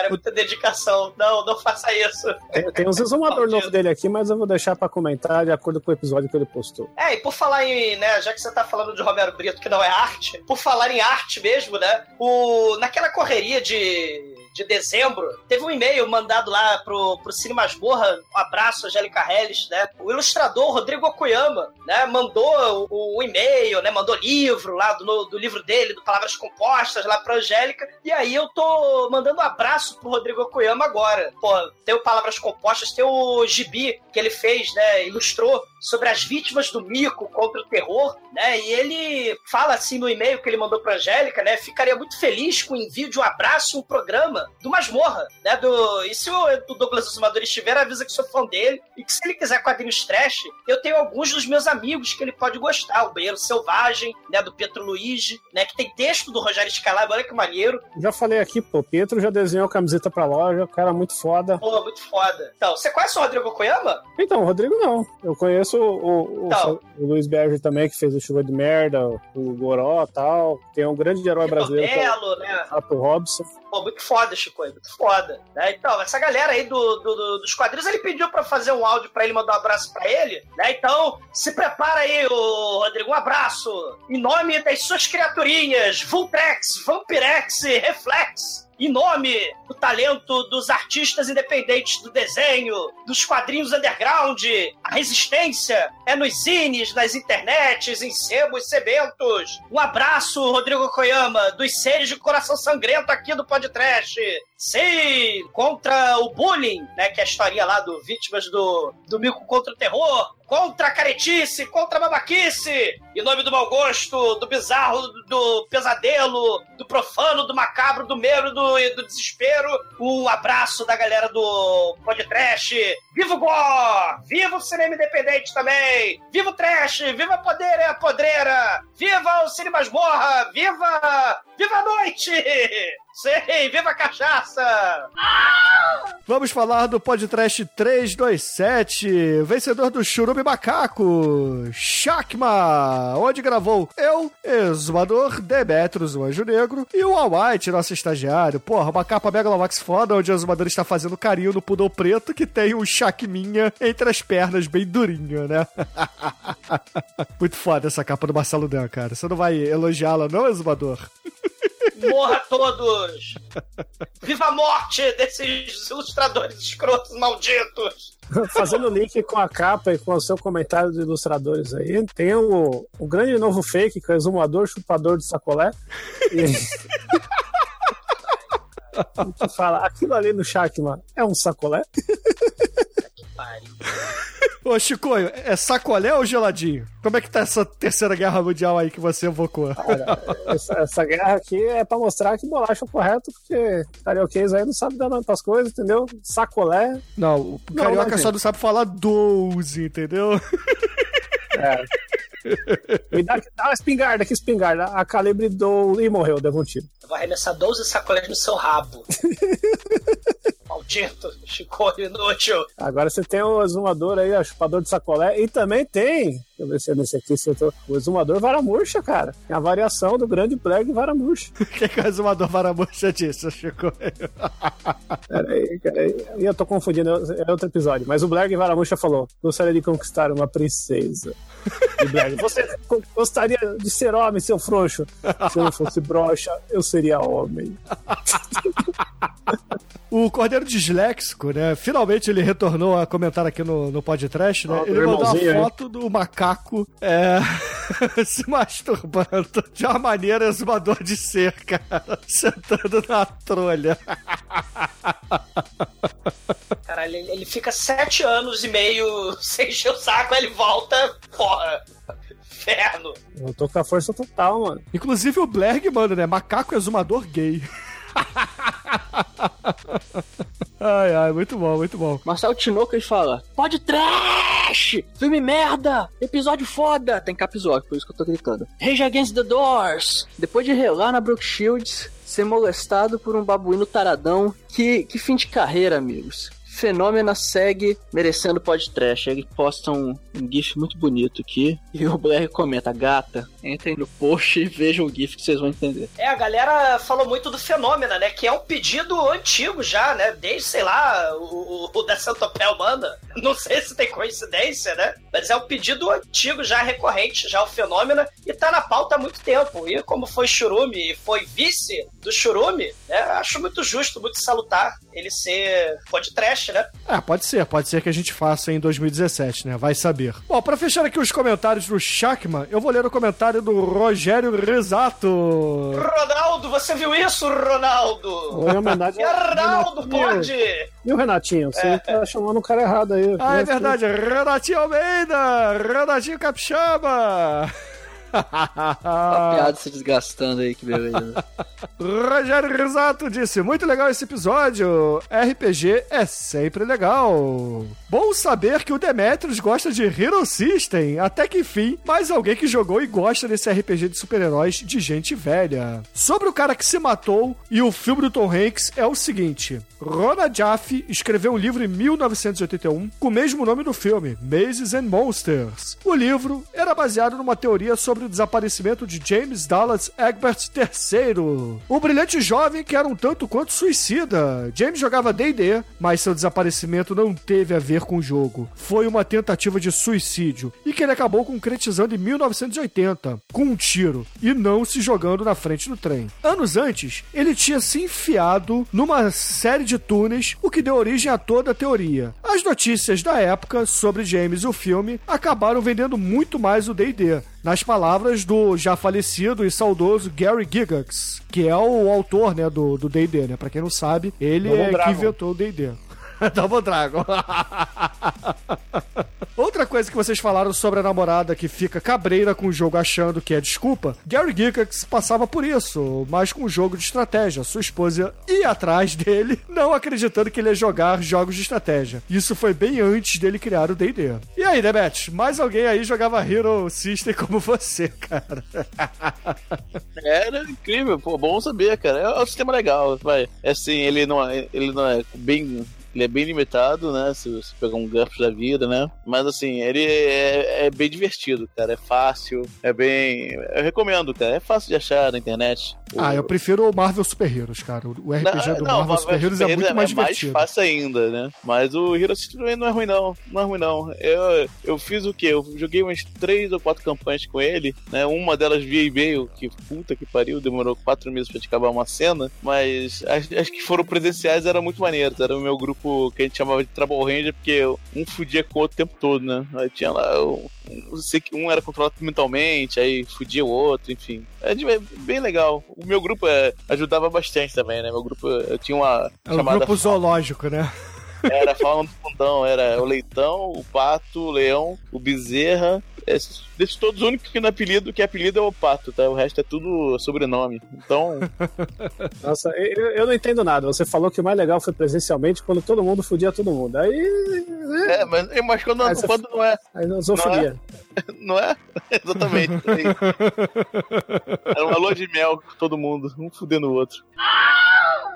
Era muita dedicação. Não, não faça isso. Tem, tem uns exumador novo dele aqui, mas eu vou deixar pra comentar de acordo com o episódio que ele postou. É, e por falar em, né, já que você tá falando de Romero Brito, que não é arte, por falar em arte mesmo, né, o, naquela correria de, de dezembro, teve um e-mail mandado lá pro, pro Cine Masmorra, um abraço, Angélica Helles, né, o ilustrador Rodrigo Okuyama, né, mandou o, o e-mail, né, mandou livro lá do, do livro dele, do Palavras Compostas, lá pra Angélica, e aí eu tô mandando um abraço pro Rodrigo Okuyama agora. Pô, tem o Palavras Compostas, tem o gibi que ele fez, né, ilustrou sobre as vítimas do mico contra o terror, né? E ele fala assim no e-mail que ele mandou pra Angélica, né? Ficaria muito feliz com o envio de um abraço e um programa do Masmorra, né? Do... E se o o Douglas Exumador estiver, avisa que sou fã dele e que se ele quiser quadrinhos trash, eu tenho alguns dos meus amigos que ele pode gostar. O Banheiro Selvagem, né? Do Pietro Luigi, né? Que tem texto do Rogério Scalab, olha que maneiro. Já falei aqui, pô, Pietro já desenhou camiseta pra loja, cara muito foda. Pô, muito foda. Então, você conhece o Rodrigo Koyama? Então, o Rodrigo não. Eu conheço o, o, Então. o Luiz Berger também, que fez o Chuva de Merda, o Goró e tal. Tem um grande herói brasileiro, que é Belo, né? o Rato Robson. Pô, muito foda, Chico, muito foda. Né? Então, essa galera aí do, do- do- dos quadrinhos, ele pediu pra fazer um áudio pra ele, mandar um abraço pra ele, né? Então, se prepara aí, ô, Rodrigo, um abraço. Em nome das suas criaturinhas, Vultrex, Vampirex e Reflex. Em nome do talento dos artistas independentes do desenho, dos quadrinhos underground, a resistência é nos zines, nas internets, em sebos sebentos. Um abraço, Rodrigo Koyama, dos seres de coração sangrento aqui do podcast. Sim, contra o bullying, né? Que é a historinha lá do Vítimas do, do Mico contra o Terror. Contra a caretice, contra a babaquice. Em nome do mau gosto, do bizarro, do, do pesadelo, do profano, do macabro, do medo do, e do desespero. Um abraço da galera do podcast. Viva o Gore! Viva o cinema independente também! Viva o trash! Viva a poder a podreira! Viva o Cine Masmorra! Viva! Viva a noite! Sim, viva a cachaça! Vamos falar do podcast 327, vencedor do Churume Macaco, Shakma, onde gravou eu, Exumador, Demetrius, o Anjo Negro, e o All White, nosso estagiário. Porra, uma capa Megalovax foda, onde o Exumador está fazendo carinho no pudor preto, que tem um Shakminha entre as pernas, bem durinho, né? Muito foda essa capa do Marcelo Dan, cara. Você não vai elogiá-la, não, Exumador? Morra todos! Viva a morte desses ilustradores escrotos malditos! Fazendo link com a capa e com o seu comentário dos ilustradores aí, tem o, o grande novo fake, que é o exumador chupador de sacolé. E... fala, aquilo ali no Shakman é um sacolé? Ô, Chicoio, é sacolé ou geladinho? Como é que tá essa terceira guerra mundial aí que você evocou? Essa, essa guerra aqui é pra mostrar que bolacha é o correto, porque carioquês aí não sabe dar nome pras coisas, entendeu? Sacolé. Não, o Não, carioca mas, só não sabe falar 12, entendeu? É. Me dá, dá uma espingarda, que espingarda. A calibre do. e morreu, deu um tiro. Eu vou arremessar 12 sacolés no seu rabo. Maldito, Chico inútil. Agora você tem o exumador aí, o chupador de sacolé, e também tem, deixa eu ver se é nesse aqui, se eu tô, o exumador vara murcha, cara. É a variação do grande Plague vara murcha. O que, que o exumador varabucha disse, Chico? Peraí, peraí. E eu tô confundindo, é outro episódio. Mas o Blair Varamuxa falou: gostaria de conquistar uma princesa. E Blair, você gostaria de ser homem, seu frouxo? Se eu não fosse broxa, eu seria homem. O Cordeiro Disléxico, né? Finalmente ele retornou a comentar aqui no, no podcast, né? Ele do mandou uma irmãozinho, hein? foto do macaco é, se masturbando de uma maneira exumador de ser, cara. Sentando na trolha. Caralho, ele, ele fica sete anos e meio sem encher o saco, ele volta, porra. Inferno. Eu tô com a força total, mano. Inclusive o Blerg manda, né? Macaco exumador gay. ai, ai, muito bom, muito bom. Marcelo ele fala: Pode trash! Filme merda! Episódio foda! Tem capisódio, por isso que eu tô gritando. Rage Against the Doors! Depois de relar na Brook Shields, ser molestado por um babuíno taradão. Que, que fim de carreira, amigos. Fenômena segue merecendo podcast. Ele posta um, um GIF muito bonito aqui. E o Blair comenta: Gata, entrem no post e vejam o GIF que vocês vão entender. É, a galera falou muito do Fenômeno, né? Que é um pedido antigo já, né? Desde, sei lá, o, o, o da Santopel manda. Não sei se tem coincidência, né? Mas é um pedido antigo já, recorrente, já o Fenômeno. E tá na pauta há muito tempo. E como foi Churume e foi vice do Churume, né? Acho muito justo, muito salutar. ele ser podcast, né? É, pode ser, pode ser que a gente faça em 2017, né? Vai saber. Bom, pra fechar aqui os comentários do Shackman, eu vou ler o comentário do Rogério Risato. Ronaldo, você viu isso, Ronaldo? Oi, homenagem ao Ronaldo, pode! E o Renatinho? Você É. tá chamando o cara errado aí. Ah, é verdade, Renatinho Almeida, Renatinho Capixaba. A piada se desgastando aí, que beleza. Rogério Risato disse: Muito legal esse episódio. RPG é sempre legal. Bom saber que o Demetrius gosta de Hero System. Até que enfim, mais alguém que jogou e gosta desse RPG de super-heróis de gente velha. Sobre o cara que se matou e o filme do Tom Hanks é o seguinte: Rona Jaffe escreveu um livro em 1981 com o mesmo nome do filme, Mazes and Monsters. O livro era baseado numa teoria sobre o desaparecimento de James Dallas Egbert III, o brilhante jovem que era um tanto quanto suicida. James jogava D&D, mas seu desaparecimento não teve a ver com o jogo. Foi uma tentativa de suicídio e que ele acabou concretizando em 1980, com um tiro e não se jogando na frente do trem. Anos antes, ele tinha se enfiado numa série de túneis, o que deu origem a toda a teoria. As notícias da época sobre James e o filme acabaram vendendo muito mais o D&D, nas palavras do já falecido e saudoso Gary Gygax, que é o autor, né, do D&D, né? Pra quem não sabe, ele é que inventou o D&D. Double Dragon. Outra coisa que vocês falaram sobre a namorada que fica cabreira com o jogo achando que é desculpa, Gary Gygax passava por isso, mas com um jogo de estratégia. Sua esposa ia atrás dele, não acreditando que ele ia jogar jogos de estratégia. Isso foi bem antes dele criar o D&D. E aí, Demet, mais alguém aí jogava Hero System como você, cara? Era incrível, pô, bom saber, cara. É um sistema legal, vai. É assim, ele não é, ele não é bem. Ele é bem limitado, né? Se você pegar um GURPS da vida, né? Mas assim, ele é, é bem divertido, cara. É fácil, é bem. Eu recomendo, cara. É fácil de achar na internet. Ah, eu prefiro o Marvel Super Heroes, cara. O RPG do Marvel Super Heroes é muito mais é mais divertido. fácil ainda, né? Mas o Hero System também não é ruim, não. Não é ruim, não. Eu, eu fiz o quê? Eu joguei umas três ou quatro campanhas com ele, né? Uma delas via e-mail, que puta que pariu, demorou quatro meses pra te acabar uma cena, mas as, as que foram presenciais eram muito maneiras. Era o meu grupo que a gente chamava de Trouble Ranger, porque um fudia com o outro o tempo todo, né? Aí tinha lá. Um, um- sei que um era controlado mentalmente, aí fudia o outro, enfim. É bem legal. O meu grupo é, ajudava bastante também, né? Meu grupo, tinha uma É chamada grupo zoológico, né? era falando do fundão, era o leitão, o pato, o leão, o bezerra. Esses, desses todos, o único que não é apelido, que é apelido é o pato, tá? O resto é tudo sobrenome. Então, Nossa, eu, eu não entendo nada. Você falou que o mais legal foi presencialmente quando todo mundo fudia todo mundo. Aí. é, mas, mas quando, Aí você- quando não é, Aí nós vamos Não é? não é? Exatamente. Era uma lua de mel com todo mundo, um fudendo o outro.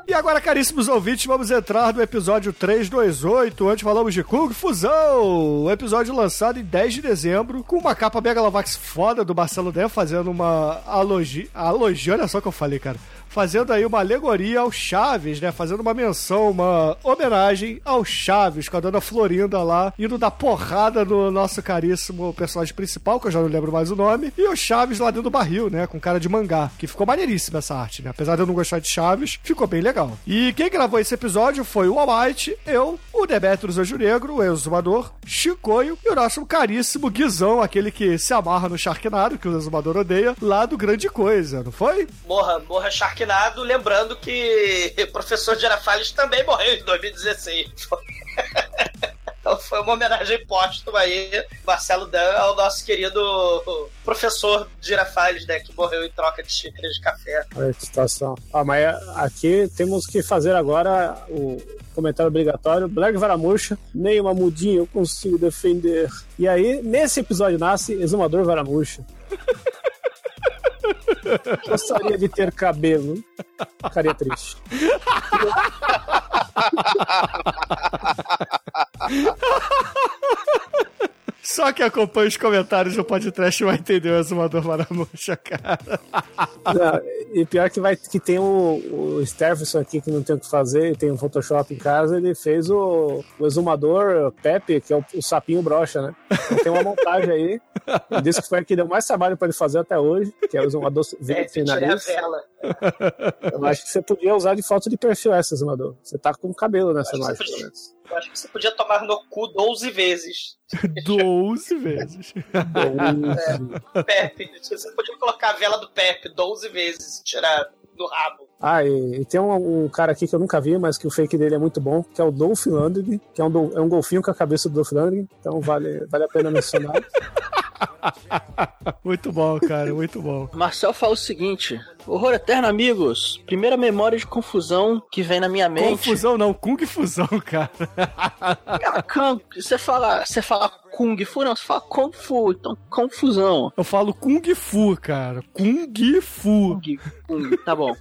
E agora, caríssimos ouvintes, vamos entrar no episódio 328, onde falamos de Kung Fusão. O episódio lançado em 10 de dezembro, com uma capa Megalovax foda do Marcelo Den, fazendo uma alogia. Alogia, olha só o que eu falei, cara. Fazendo aí uma alegoria ao Chaves, né? Fazendo uma menção, uma homenagem ao Chaves, com a dona Florinda lá, indo dar porrada no nosso caríssimo personagem principal, que eu já não lembro mais o nome, e o Chaves lá dentro do barril, né? Com cara de mangá, que ficou maneiríssima essa arte, né? Apesar de eu não gostar de Chaves, ficou bem legal. E quem gravou esse episódio foi o Almighty, eu, o Demetrius Anjo Negro, o Exumador, Chicoio e o nosso caríssimo Guizão, aquele que se amarra no Sharknado, que o Exumador odeia, lá do Grande Coisa, não foi? Morra, morra Sharknado, lembrando que o professor Girafales também morreu em 2016. Então foi uma homenagem póstuma aí, Marcelo Dan, ao nosso querido professor Girafales, né, que morreu em troca de xícaras de café. Olha que situação. Ah, mas aqui temos que fazer agora o comentário obrigatório. Black Varamuxa, nem uma mudinha eu consigo defender. E aí, nesse episódio nasce Exumador Varamuxa. Gostaria de ter cabelo. Ficaria triste. Só que acompanha os comentários do podcast vai entender o Exumador Maramuxa, cara. Não, e pior que vai que tem o, o Stefferson aqui que não tem o que fazer, e tem um Photoshop em casa, ele fez o, o exumador Pepe, que é o, o sapinho brocha, né? Então tem uma montagem aí. Disse que foi a que deu mais trabalho pra ele fazer até hoje, que é o exumador É, verde tirei a nariz. vela. Eu acho que você podia usar de foto de perfil essa, Zumador. Você tá com cabelo nessa imagem, podia-. Eu acho que você podia tomar no cu 12 vezes. 12 vezes. Pepe. Você podia colocar a vela do Pepe 12 vezes e tirar do rabo. Ah, e, e tem um, um cara aqui que eu nunca vi, mas que o fake dele é muito bom, que é o Dolph Lundgren, que é um, dol- é um golfinho com a cabeça do Dolph Lundgren, então vale, vale a pena mencionar. muito bom, cara, muito bom. Marcel fala o seguinte: Horror Eterno, amigos. Primeira memória de confusão que vem na minha mente. Confusão não, Kung Fusão, cara. Kung, você fala, você fala Kung Fu, não, você fala Kung Fu, então confusão. Eu falo Kung Fu, cara. Kung Fu. Kung, Kung, tá bom.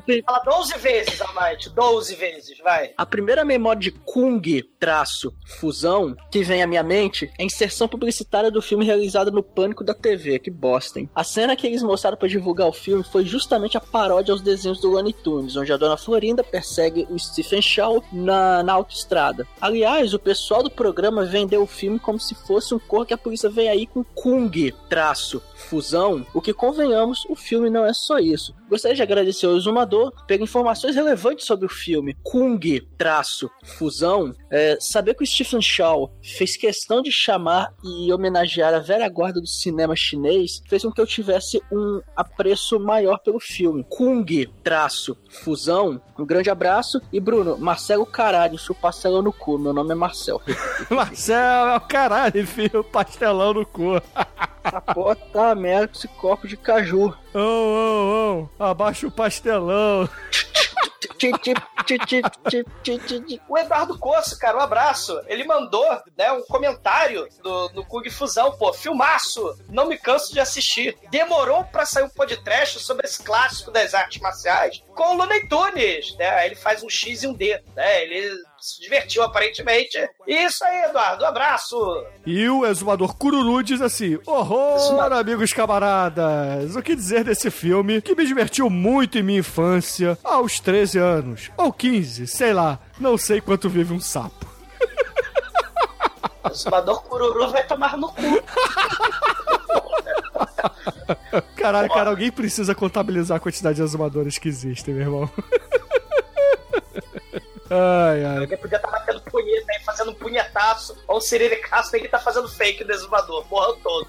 Pri- Fala 12 vezes, Almighty. 12 vezes, vai. a primeira memória de Kung traço fusão que vem à minha mente é a inserção publicitária do filme realizada no Pânico da TV, que bosta, hein? A cena que eles mostraram pra divulgar o filme foi justamente a paródia aos desenhos do Looney Tunes, onde a Dona Florinda persegue o Stephen Shaw na, na autoestrada. Aliás, o pessoal do programa vendeu o filme como se fosse um cor que a polícia vem aí com Kung traço fusão, o que convenhamos, o filme não é só isso. Gostaria de agradecer ao Exumador pela informações relevantes sobre o filme Kung traço fusão. É, saber que o Stephen Shaw fez questão de chamar e homenagear a velha guarda do cinema chinês fez com que eu tivesse um apreço maior pelo filme. Kung traço fusão. Um grande abraço e Bruno, Marcelo Caralho, seu pastelão no cu. Meu nome é Marcel. Marcel é o caralho, enfia o pastelão no cu. A porra tá merda com esse copo de caju. Ô, ô, ô, abaixa o pastelão. O Eduardo Coço, cara, um abraço. Ele mandou né, um comentário do, do Kung Fusão, pô, filmaço. Não me canso de assistir. Demorou pra sair um podcast sobre esse clássico das artes marciais com o Looney Tunes, né? Aí Ele faz um X e um D, né? Ele se divertiu aparentemente. Isso aí, Eduardo, um abraço. E o exumador Cururu diz assim: Horror, amigos camaradas! O que dizer desse filme que me divertiu muito em minha infância, aos 13 anos, ou 15, sei lá, não sei quanto vive um sapo. O Zumador Cururu vai tomar no cu. Caralho, cara, alguém precisa contabilizar a quantidade de exumadores que existem, meu irmão. Ai, ai. Podia estar batendo punheta aí, fazendo um punhetaço, ou um siriricaço, ele tá fazendo fake do exumador, morreu todo.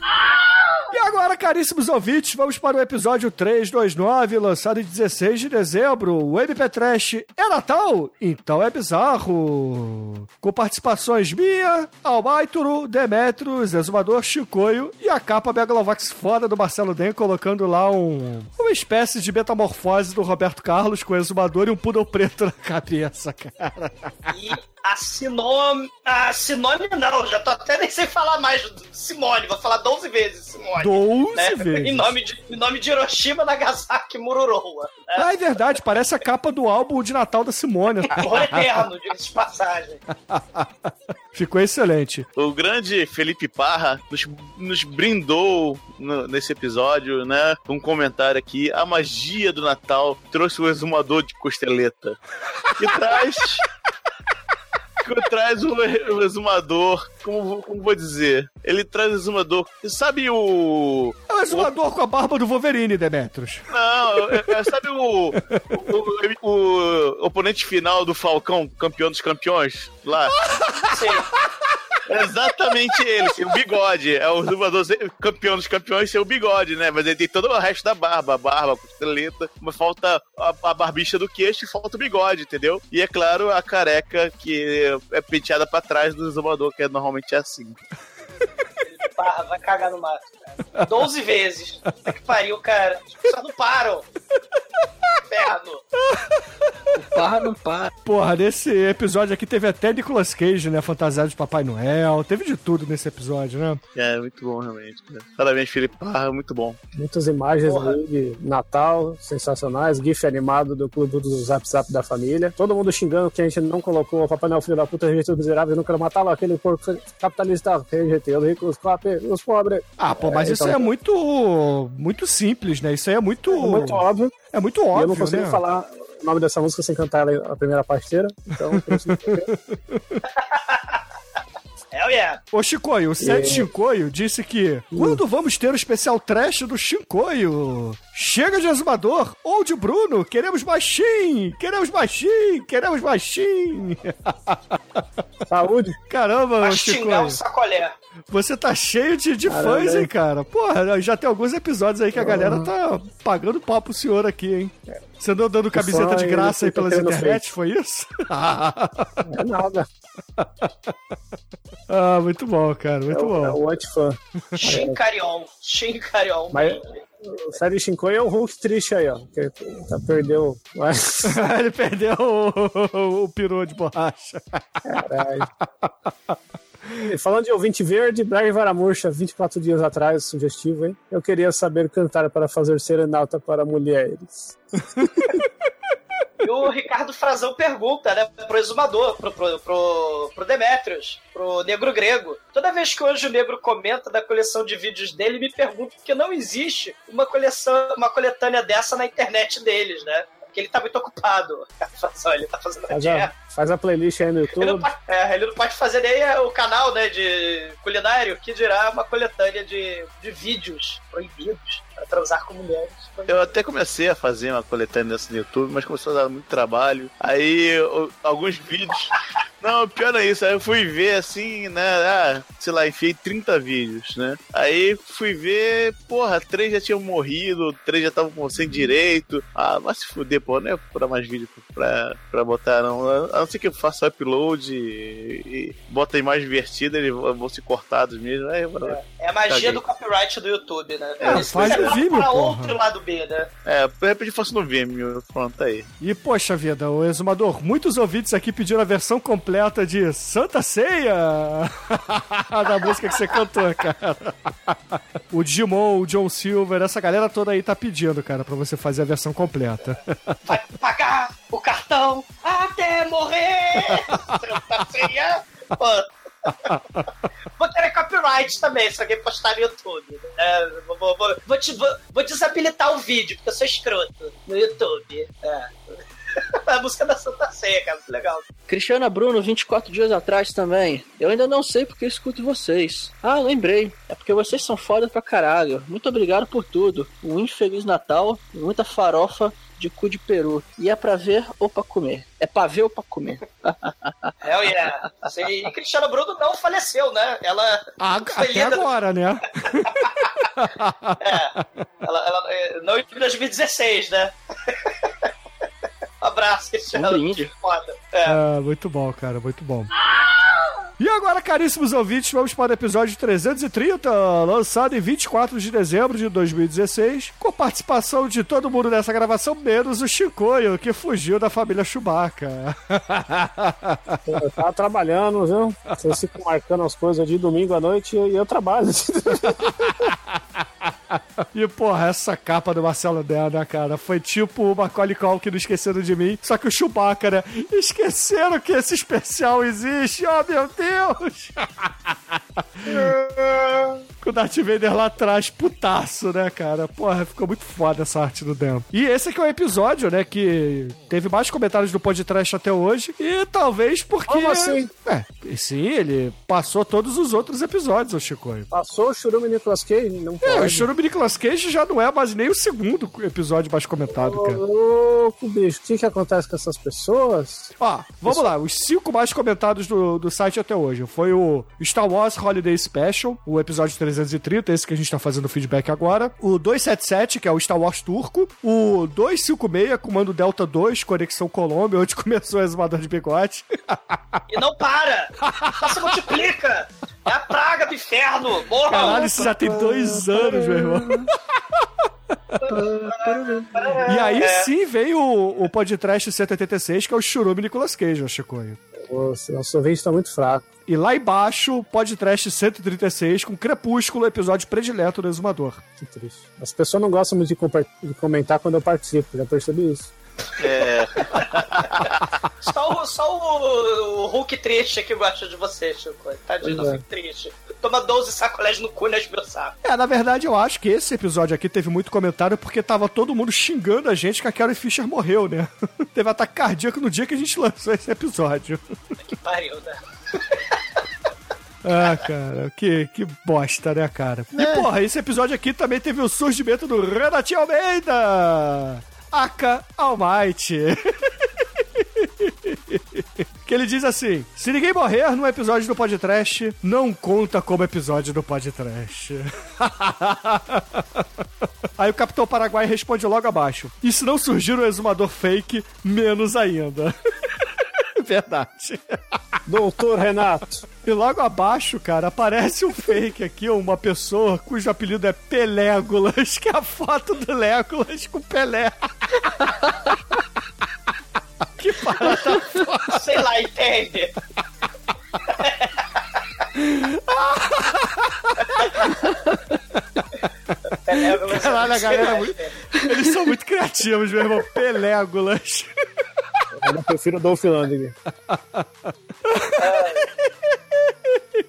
E agora, caríssimos ouvintes, vamos para o episódio 329, lançado em 16 de dezembro. O MP Trash é Natal? Então é bizarro. Com participações minha, Almaituro, Demetrios, Exumador Chicoio e a capa Megalovax foda do Marcelo Den, colocando lá um, uma espécie de metamorfose do Roberto Carlos com o Exumador e um poodle preto na cabeça, cara. E a sinônimo. A sinônimo não, já tô até nem sem falar mais. Simone, vou falar 12 vezes Simone. 12 né? vezes. Em nome, de, em nome de Hiroshima, Nagasaki e Mururoa. Né? Ah, é verdade, parece a capa do álbum de Natal da Simone. Amor eterno, diga-se de passagem. Ficou excelente. O grande Felipe Parra nos, nos brindou no- nesse episódio, né? Com um comentário aqui. A magia do Natal trouxe o exumador de costeleta. Que traz. Que traz o, o exumador. Como, como vou dizer? Ele traz o exumador. Sabe o. É o exumador com a barba do Wolverine, Demetrios. Não, é- é- sabe o, o, o- o oponente final do Falcão, campeão dos campeões? Lá. Sim. Exatamente ele, o bigode. É o sem- campeão dos campeões sem o bigode, né? Mas ele tem todo o resto da barba, a barba, a costeleta, mas falta a, a barbicha do queixo e falta o bigode, entendeu? E é claro, a careca que é penteada pra trás do exumador, que é, normalmente assim. Parra, vai cagar no cara. 12 vezes. Puta que pariu, cara. As pessoas não param. Inferno. O Parra não para. Porra, nesse episódio aqui teve até Nicolas Cage, né? Fantasiado de Papai Noel. Teve de tudo nesse episódio, né? É, muito bom, realmente. Parabéns, Felipe Parra, muito bom. Muitas imagens Porra. aí de Natal, sensacionais, GIF animado do clube do Zap Zap da família. Todo mundo xingando que a gente não colocou o Papai Noel Filho da Puta, rejeitou miserável, eu nunca matava aquele porco capitalista, rejeitei os ricos, os pobres. Ah, pô, mas Isso então- aí é muito. muito simples, né? Isso aí é muito. É muito óbvio. É muito e eu não óbvio, consigo né? falar o nome dessa música sem cantar ela a primeira parte inteira. Então, isso É o yeah. Ô, Chicoio, o Sete É. Chicoio disse que quando vamos ter o especial trash do Chicoio? Chega de exumador ou de Bruno, queremos baixinho, queremos baixinho, queremos baixinho. Saúde. Caramba, ô, xingar Chicoio, um sacolé. Você tá cheio de, de Caramba, fãs, hein? cara? Porra, já tem alguns episódios aí que a galera tá pagando pau pro senhor aqui, hein? Você andou dando camiseta de graça aí pelas internet, foi isso? É nada. ah, muito bom, cara, É muito o, é bom. o antifã. Chincarion. Chincarion. Mas o Série Shinkoi é o Hulk triste aí, ó. Que tá, perdeu. Mas, Ele perdeu o, o, o peru de borracha. caralho. Falando de ouvinte verde, Blair Varamurcha, 24 dias atrás, sugestivo, hein? Eu queria saber cantar para fazer serenata para mulheres. E o Ricardo Frazão pergunta, né, pro exumador, pro, pro, pro, pro Demetrius, pro Negro Grego. Toda vez que o Anjo Negro comenta da coleção de vídeos dele, me pergunta porque não existe uma coleção, uma coletânea dessa na internet deles, né? Porque ele tá muito ocupado. Frazão, ele tá fazendo a dieta. Faz a playlist aí no Ele não, YouTube. pode, é, ele não pode fazer nem é, o canal né, de culinário, que dirá uma coletânea de, de vídeos proibidos para transar com mulheres. Eu até comecei a fazer uma coletânea dessa no YouTube, mas começou a dar muito trabalho. Aí, eu- alguns vídeos. Não, pior é isso. Aí eu fui ver assim, né? Ah, sei lá, enfiei 30 vídeos, né? Aí fui ver, porra, três já tinham morrido, três já estavam sem direito. Ah, vai se fuder, porra, não é procurar mais vídeo pra, pra botar, não. A não ser que eu faça upload e, e bota a imagem invertida, eles vão ser cortados mesmo. Aí, eu- É a magia Caguei. do copyright do YouTube, né? É, faz é no Vimeo, pra porra. outro lado B, né? É, de repente eu faço no Vimeo, pronto aí. E, poxa vida, o Exumador, muitos ouvintes aqui pediram a versão completa de Santa Ceia da música que você cantou, cara. O Digimon, o John Silver, essa galera toda aí tá pedindo, cara, pra você fazer a versão completa. Vai pagar o cartão até morrer! Pô. Vou querer copyright também, se alguém postar no YouTube. né? vou, vou, vou, te- vou- desabilitar o vídeo, porque eu sou escroto no YouTube. É. A música da Santa Ceia, cara, legal. Cristiana Bruno, 24 dias atrás também. Eu ainda não sei porque escuto vocês. Ah, lembrei. É porque vocês são foda pra caralho. Muito obrigado por tudo. Um infeliz Natal muita farofa de cu de peru. E é pra ver ou pra comer? É pra ver ou pra comer? Hell yeah. Assim, e Cristiano Bruno não faleceu, né? Ela Ah, foi até lida- agora, né? Ela, ela, é, não em 2016, né? abraço, Cristiano. Um brinde. Foda. É. Ah, muito bom, cara, muito bom. E agora, caríssimos ouvintes, vamos para o episódio 330, lançado em 24 de dezembro de 2016, com participação de todo mundo nessa gravação, menos o Chicoio, que fugiu da família Chewbacca. Eu tava trabalhando, viu? Vocês ficam marcando as coisas de domingo à noite e eu trabalho. E, porra, essa capa do Marcelo Del, né, cara? Foi tipo o Macaulay Culkin no Esqueceram de Mim, só que o Chewbacca, né? Esqueceram que esse especial existe, oh meu Deus! Com o Darth Vader lá atrás, putaço, né, cara? Porra, ficou muito foda essa arte do Dan. E esse aqui é o episódio, né, que teve mais comentários do podcast até hoje, e talvez porque... Como assim? É, sim, ele passou todos os outros episódios, o Chico. Passou o churume Nicolas Cage? Não É, o pode. Churume Nicolas Cage já não é mais nem o segundo episódio mais comentado, Ô, cara. louco, bicho. O que que acontece com essas pessoas? Ó, vamos lá, os cinco mais comentados do, do site até hoje. Foi o Star Wars Holiday Special, o episódio 330, esse que a gente tá fazendo feedback agora. O 277, que é o Star Wars turco. O 256, Comando Delta 2, Conexão Colômbia, onde começou o exumador de bigode. E não para! Só se multiplica! É a praga do inferno! Morra! Caralho, isso já tem dois anos, meu irmão. E aí É. sim veio o, o podcast 186, que é o Churume Nicolas Cage, ó, Chicoio. Nossa, nosso ouvinte tá muito fraco. E lá embaixo, o podcast 136, com Crepúsculo, episódio predileto do Exumador. Que triste. As pessoas não gostam muito de, de comentar quando eu participo, já percebi isso. É. Só, o, só o, o Hulk triste que gosta de você, Chico. Tadinho, Pois é. triste. Toma 12 sacolés no cu e nas meu saco. É, na verdade, eu acho que esse episódio aqui teve muito comentário porque tava todo mundo xingando a gente que a Carrie Fisher morreu, né? teve ataque cardíaco no dia que a gente lançou esse episódio. Que pariu, né? Ah, cara, que, que bosta, né, cara? E, porra, esse episódio aqui também teve o surgimento do Renatinho Almeida! Aka Almighty. que ele diz assim: se ninguém morrer num episódio do podcast, não conta como episódio do podcast. Aí o Capitão Paraguai responde logo abaixo: e se não surgir um exumador fake, menos ainda. Verdade. Doutor Renato. E logo abaixo, cara, aparece um fake aqui, uma pessoa cujo apelido é Pelégolas, que é a foto do Légolas com Pelé. que parada foda. Sei lá, entende? Pelégolas é Caralho, a galera é muito muito... Eles são muito criativos, meu irmão. Pelégolas. Eu prefiro o Dolph Lundgren.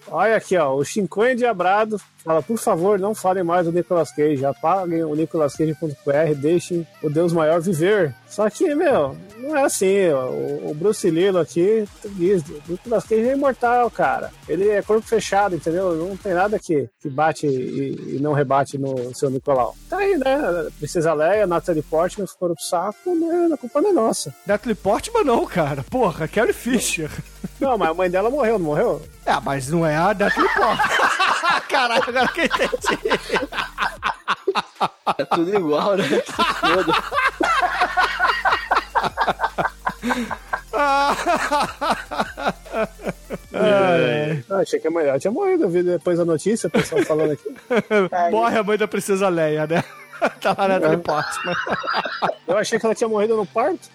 Olha aqui, ó. O Shinkoi Diabrado fala, por favor, não falem mais do Nicolas Cage. Apaguem o nicolascage.com.br, deixem o Deus Maior viver. Só que, meu, não é assim. O, o Bruce Lilo aqui diz, o Nicolas Cage é imortal, cara. Ele é corpo fechado, entendeu? Não tem nada que, que bate e, e não rebate no seu Nicolau. Tá aí, né? Princesa Leia, Natalie Portman foram pro saco, né? A culpa não é nossa. Natalie Portman não, cara. Porra, Carrie Fisher. Não, mas a mãe dela morreu, não morreu? É, mas não é a Natalie Portman. Caralho, agora que eu entendi. É tudo igual, né? Se Ai, Ah, achei que a mãe tinha morrido. Eu vi depois a notícia, o pessoal falando aqui. Morre a mãe da Princesa Leia, né? Tá lá na Portman. Eu achei que ela tinha morrido no parto.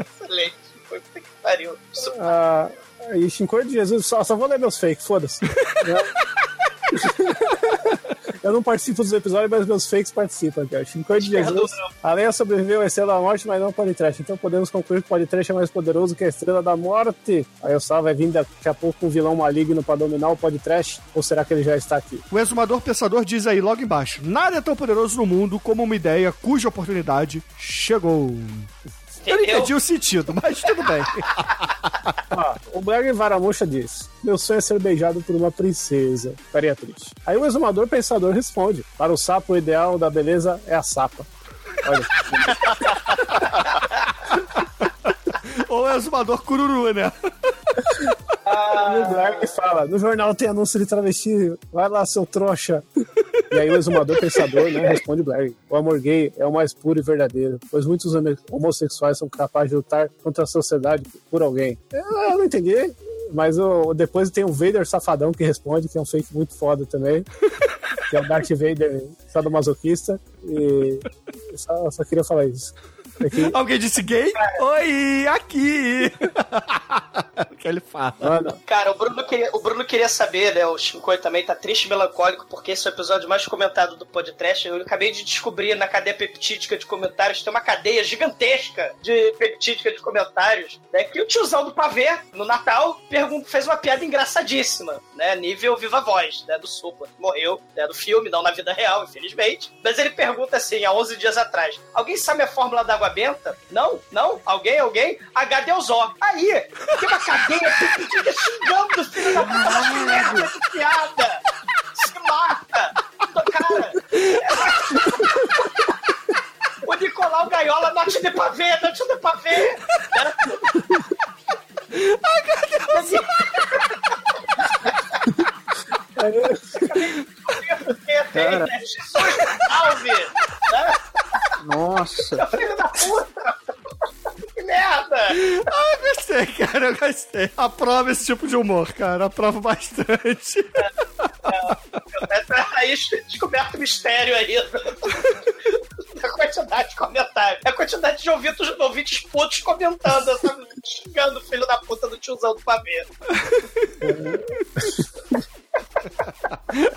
excelente. Foi puta que pariu. Ah, e Shinkoi de Jesus, só, só vou ler meus fakes, foda-se. Eu não participo dos episódios, mas meus fakes participam, cara. Shinkoi de Jesus. A Leia sobreviveu à estrela da morte, mas não ao podcast. Então podemos concluir que o podcast é mais poderoso que a estrela da morte. Aí o Sal vai vir daqui a pouco um vilão maligno pra dominar o podcast? Ou será que ele já está aqui? O exumador pensador diz aí logo embaixo: Nada é tão poderoso no mundo como uma ideia cuja oportunidade chegou. Eu não entendi o sentido, mas tudo bem. Ó, o Black Varamuxa diz: Meu sonho é ser beijado por uma princesa. Ficaria triste. Aí o exumador pensador responde: Para o sapo, o ideal da beleza é a sapa. Olha, Ou o exumador cururu, né? o Black fala: No jornal tem anúncio de travesti, vai lá, seu trouxa. E aí o exumador pensador né, responde Black: O amor gay é o mais puro e verdadeiro, pois muitos homo- homossexuais são capazes de lutar contra a sociedade por alguém. Eu, eu não entendi. Mas depois tem o Vader Safadão que responde, que é um fake muito foda também. que é o Darth Vader sadomasoquista. E só, só queria falar isso. Aqui, Alguém disse gay? Oi, aqui! o que ele fala? mano, Cara, o Bruno, queria, o Bruno queria saber, né? O Shinkoi também tá triste e melancólico porque esse é o episódio mais comentado do podcast. Eu acabei de descobrir na cadeia peptídica de comentários, tem uma cadeia gigantesca de peptídica de comentários, né? Que o tiozão do pavê, no Natal, fez uma piada engraçadíssima, né? Nível Viva Voz, né? Do Supla, que morreu, né? Do filme, não na vida real, infelizmente. Mas ele pergunta assim, há 11 dias atrás, alguém sabe a fórmula da água benta? Não? Não? Alguém? Alguém? H-Deusó. Aí, tem uma cadeia peptídica xingando o filho da puta, que de piada! Se mata! Cara, o Nicolau Gaiola, note de pavê, note de pavê! Cara. Jesus salve! Né? Nossa. Filho da puta! Que merda! Ah, gostei, cara, eu gostei. Aprova esse tipo de humor, cara. Aprova bastante. Aí descoberto mistério aí da quantidade de comentários. A quantidade de ouvintes, ouvintes putos comentando, sabe? xingando o filho da puta do tiozão do pavê.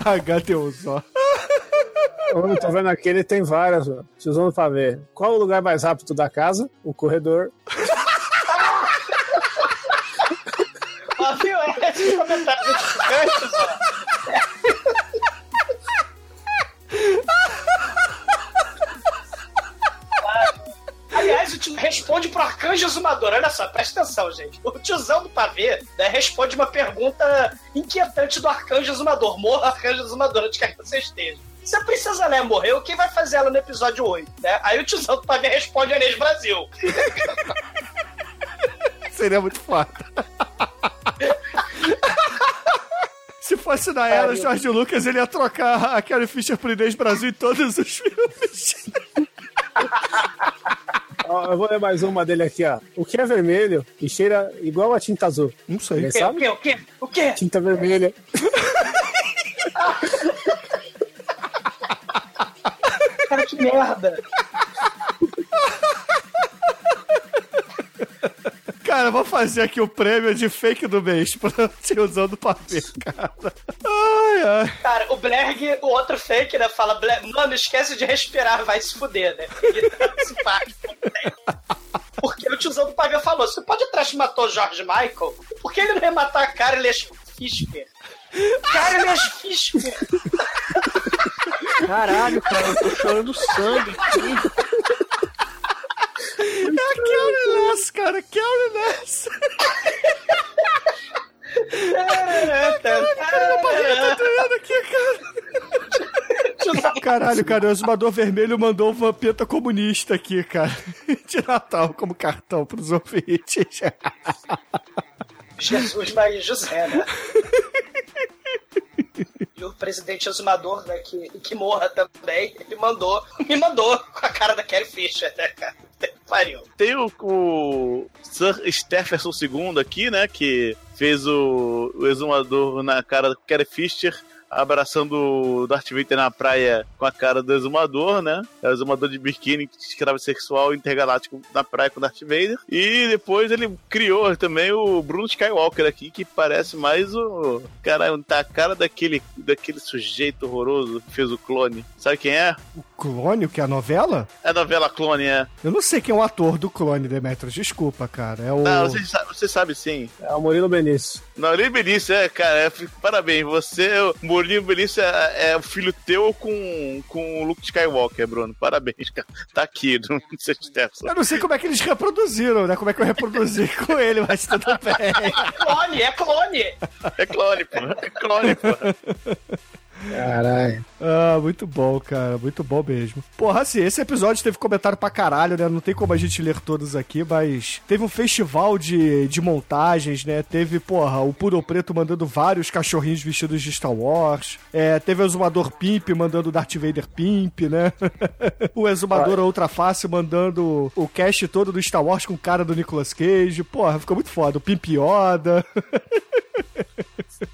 HTU só. Eu tô vendo aqui, ele tem várias, ó. Tiozão pra ver. Qual o lugar mais rápido da casa? O corredor. Ó, viu? Esses comentários gigantes, ó. Aliás, responde pro Arcanjo Exumador. Olha só, presta atenção, gente. O tiozão do pavê né, responde uma pergunta inquietante do Arcanjo Exumador. Morra, Arcanjo Exumador, onde quer que você esteja. Se a Princesa Leia morreu, quem vai fazer ela no episódio 8? Né? Aí o tiozão do pavê responde Inês Brasil. Seria muito foda. Se fosse na era George Lucas, ele ia trocar a Carrie Fisher por Inês Brasil em todos os filmes. Ó, eu vou ler mais uma dele aqui, ó. O que é vermelho e cheira igual a tinta azul? Não sei. O sabe? quê? O quê? O quê? Tinta vermelha. Cara, que merda. Cara, eu vou fazer aqui o prêmio de fake do mês pra tiozão do pavê, cara. Ai, ai. Cara, o Blerg, o outro fake, né? Fala, Blerg, mano, esquece de respirar, vai se fuder, né? Ele tá simpático. Porque o tiozão do pavê falou: se o podcast matou o George Michael, por que ele não ia matar a Carles Fischer? Carles Fischer! Caralho, cara, eu tô chorando sangue aqui. É a Carrie Ness, cara, Carrie Ness. Tá doendo aqui, cara. Caralho, cara, o exumador vermelho mandou uma vampeta comunista aqui, cara. De Natal, como cartão pros ouvintes. Jesus, Maria e José, né? E o presidente exumador, né, que, que morra também, ele mandou, me mandou com a cara da Carrie Fisher, né, cara? Pariu. Tem o, o Sir Stephenson II aqui, né? Que fez o, o exumador na cara do Carrie Fisher. Abraçando o Darth Vader na praia com a cara do exumador, né? É o exumador de biquíni, escravo sexual intergaláctico na praia com o Darth Vader. E depois ele criou também o Bruno Skywalker aqui, que parece mais o. Caralho, tá a cara daquele, daquele sujeito horroroso que fez o clone. Sabe quem é? O clone, que é a novela? É a novela Clone, é. Eu não sei quem é o ator do clone, Demetrius. Desculpa, cara. É o. Não, você sabe, você sabe sim. É o Murilo Benício. Não, Murilo Benício, é, cara, é, parabéns. Você, o Murilo Benício é, é o filho teu com, com o Luke Skywalker, Bruno. Parabéns, cara. Tá aqui, no seu Stepson. Eu não sei como é que eles reproduziram, né? Como é que eu reproduzi com ele, mas tudo bem. É clone, é clone! É clone, pô. É clone, pô. Caralho. Ah, muito bom, cara. Muito bom mesmo. Porra, assim, esse episódio teve comentário pra caralho, né? Não tem como a gente ler todos aqui, mas teve um festival de, de montagens, né? Teve, porra, o Puro Preto mandando vários cachorrinhos vestidos de Star Wars. É, teve o Exumador Pimp mandando o Darth Vader Pimp, né? o Exumador Outra Face mandando o cast todo do Star Wars com cara do Nicolas Cage. Porra, ficou muito foda. O Pimp Yoda.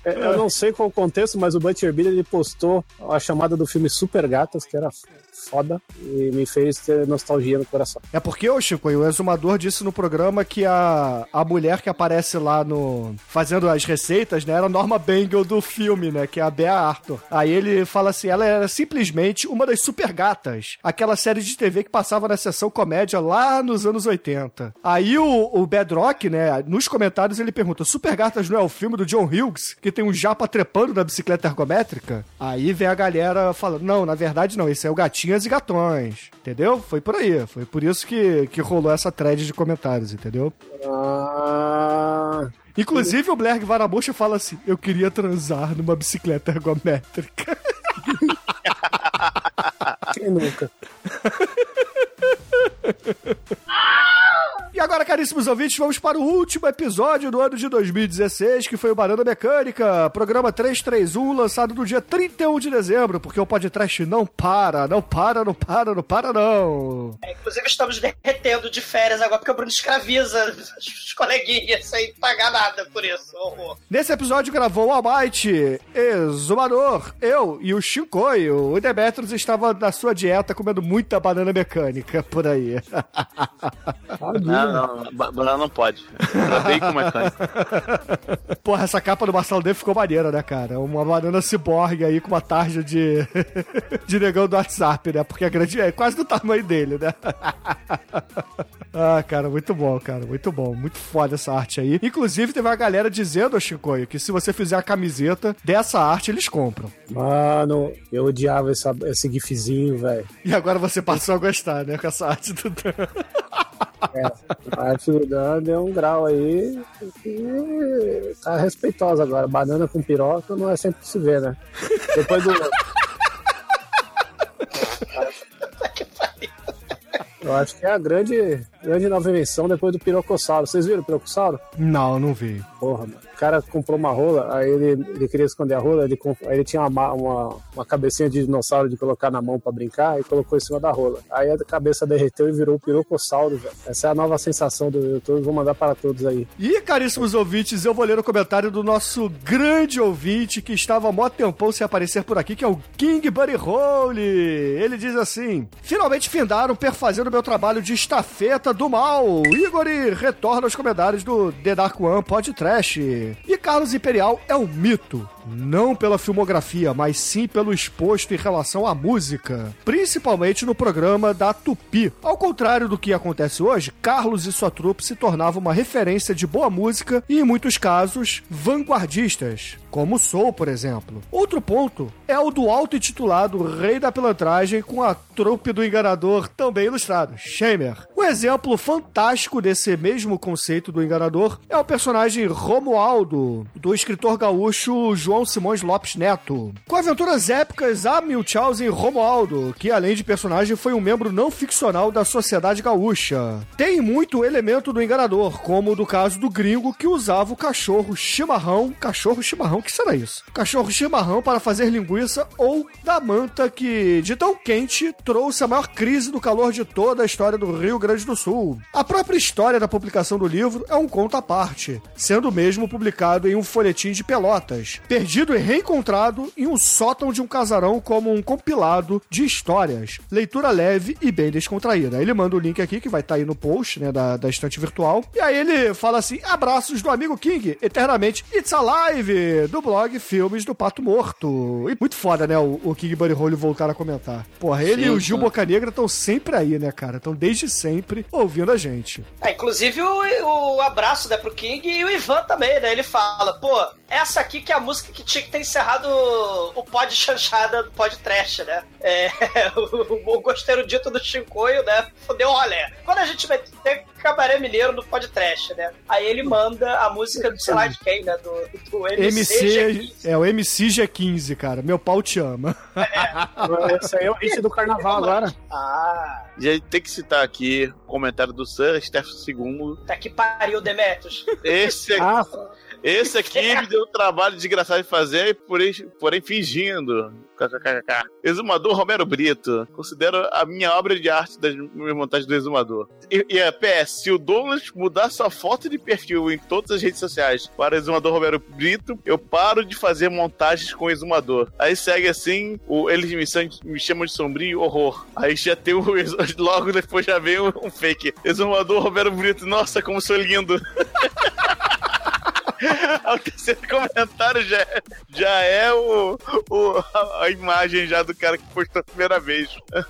É, Eu não sei qual o contexto, mas o Butcher Billy ele postou a chamada do filme Super Gatas, que era foda, e me fez ter nostalgia no coração. É porque, ô Chico, o exumador disse no programa que a, a mulher que aparece lá no. fazendo as receitas, né, era a Norma Bangle do filme, né? Que é a Bea Arthur. Aí ele fala assim: ela era simplesmente uma das super gatas. Aquela série de TV que passava na sessão comédia lá nos anos 80. Aí o, o Bedrock, né, nos comentários ele pergunta: Super Gatas não é o filme do John Hughes, que tem um japa trepando na bicicleta ergométrica? Aí vem a galera falando: não, na verdade não, esse é o Gatinhas e Gatões. Entendeu? Foi por aí. Foi por isso que, que rolou essa thread de comentários, entendeu? Ah, Inclusive o Blerg Varabucha fala assim: eu queria transar numa bicicleta ergométrica. quem nunca? E agora, caríssimos ouvintes, vamos para o último episódio do ano de 2016, que foi o Banana Mecânica, programa 331, lançado no dia 31 de dezembro, porque o podcast não para, não para, não para, não para, não. É, inclusive, estamos derretendo de férias agora, porque o Bruno escraviza os coleguinhas sem pagar nada por isso. Horror. Nesse episódio gravou o Almighty, Exumador, eu e o Chicoio. O Demetrius estava na sua dieta comendo muita banana mecânica por aí. Não, não, ba- banana não pode. Era bacon mecânico. Porra, essa capa do Marcelo D ficou maneira, né, cara? Uma banana ciborgue aí com uma tarja de, de negão do WhatsApp, né? Porque a grande é quase do tamanho dele, né? ah, cara, muito bom, cara, muito bom. Muito foda essa arte aí. Inclusive, teve uma galera dizendo, Chicoio, que se você fizer a camiseta dessa arte, eles compram. Mano, eu odiava essa, esse gifzinho, velho. E agora você passou a gostar, né? Com essa arte do Dan. É, a arte do Dan deu um grau aí que tá respeitosa agora. Banana com piroca não é sempre que se vê, né? Depois do. Eu acho que é a grande, grande nova invenção depois do pirocossauro. Vocês viram o pirocossauro? Não, não vi. Porra, mano. O cara comprou uma rola, aí ele, ele queria esconder a rola, ele, aí ele tinha uma, uma, uma cabecinha de dinossauro de colocar na mão pra brincar e colocou em cima da rola. Aí a cabeça derreteu e virou o pirocossauro, velho. Essa é a nova sensação do YouTube, vou mandar para todos aí. E, caríssimos ouvintes, eu vou ler o comentário do nosso grande ouvinte que estava mó tempão sem aparecer por aqui, que é o King Buddy Hole. Ele diz assim: Finalmente findaram perfazendo meu trabalho de estafeta do mal. Igor retorna aos comentários do The Dark One Pod Trash. E Carlos Imperial é um mito. Não pela filmografia, mas sim pelo exposto em relação à música, principalmente no programa da Tupi. Ao contrário do que acontece hoje, Carlos e sua trupe se tornavam uma referência de boa música e, em muitos casos, vanguardistas, como Soul, por exemplo. Outro ponto é o do auto-intitulado Rei da Pilantragem com a trupe do enganador também ilustrado, Shamer. Um exemplo fantástico desse mesmo conceito do enganador é o personagem Romualdo, do escritor gaúcho João Simões Lopes Neto. Com aventuras épicas a Milchausen Romualdo, que além de personagem foi um membro não ficcional da sociedade gaúcha. Tem muito elemento do enganador, como do caso do gringo que usava o cachorro chimarrão, cachorro chimarrão, que será isso? Cachorro chimarrão para fazer linguiça ou da manta que, de tão quente, trouxe a maior crise do calor de toda a história do Rio Grande do Sul. A própria história da publicação do livro é um conto à parte, sendo mesmo publicado em um folhetim de pelotas, perdido e reencontrado em um sótão de um casarão como um compilado de histórias. Leitura leve e bem descontraída. Aí Ele manda o link aqui, que vai estar aí no post, né, da, da estante virtual. E aí ele fala assim, abraços do amigo King, eternamente, It's Alive, do blog Filmes do Pato Morto. E muito foda, né, o, o King Buddy Hole voltar a comentar. Porra, ele Sim, e o Gil sim. Bocanegra estão sempre aí, né, cara? Estão desde sempre ouvindo a gente. É, inclusive o, o abraço né, pro King e o Ivan também, né? Ele fala, pô, essa aqui que é a música que tinha que ter encerrado o pod chanchada do pod trash, né? É, o, o gosteiro dito do Chincoio, né? Fudeu o rolê. Quando a gente vai ter cabaré mineiro no pod trash, né? Aí ele manda a música do sei lá de quem, né? Do, do MC, MC, é o MC G15, cara. Meu pau te ama. Esse aí é o hit do carnaval agora. Ah, E aí tem que citar aqui o comentário do Sir Steph II. tá que pariu, Demetrius. Esse aqui, Ah, esse aqui me deu um trabalho desgraçado de fazer, porém, porém fingindo. KKKK. Exumador Romero Brito. Considero a minha obra de arte das minhas montagens do Exumador. E, e a PS, se o Douglas mudar sua foto de perfil em todas as redes sociais para Exumador Romero Brito, eu paro de fazer montagens com Exumador. Aí segue assim, o, eles me, me chamam de sombrio horror. Aí já tem o. Logo depois já vem um, um fake. Exumador Romero Brito. Nossa, como sou lindo. o terceiro comentário já, é- já é o, o- a, imagem já do cara que postou a primeira vez.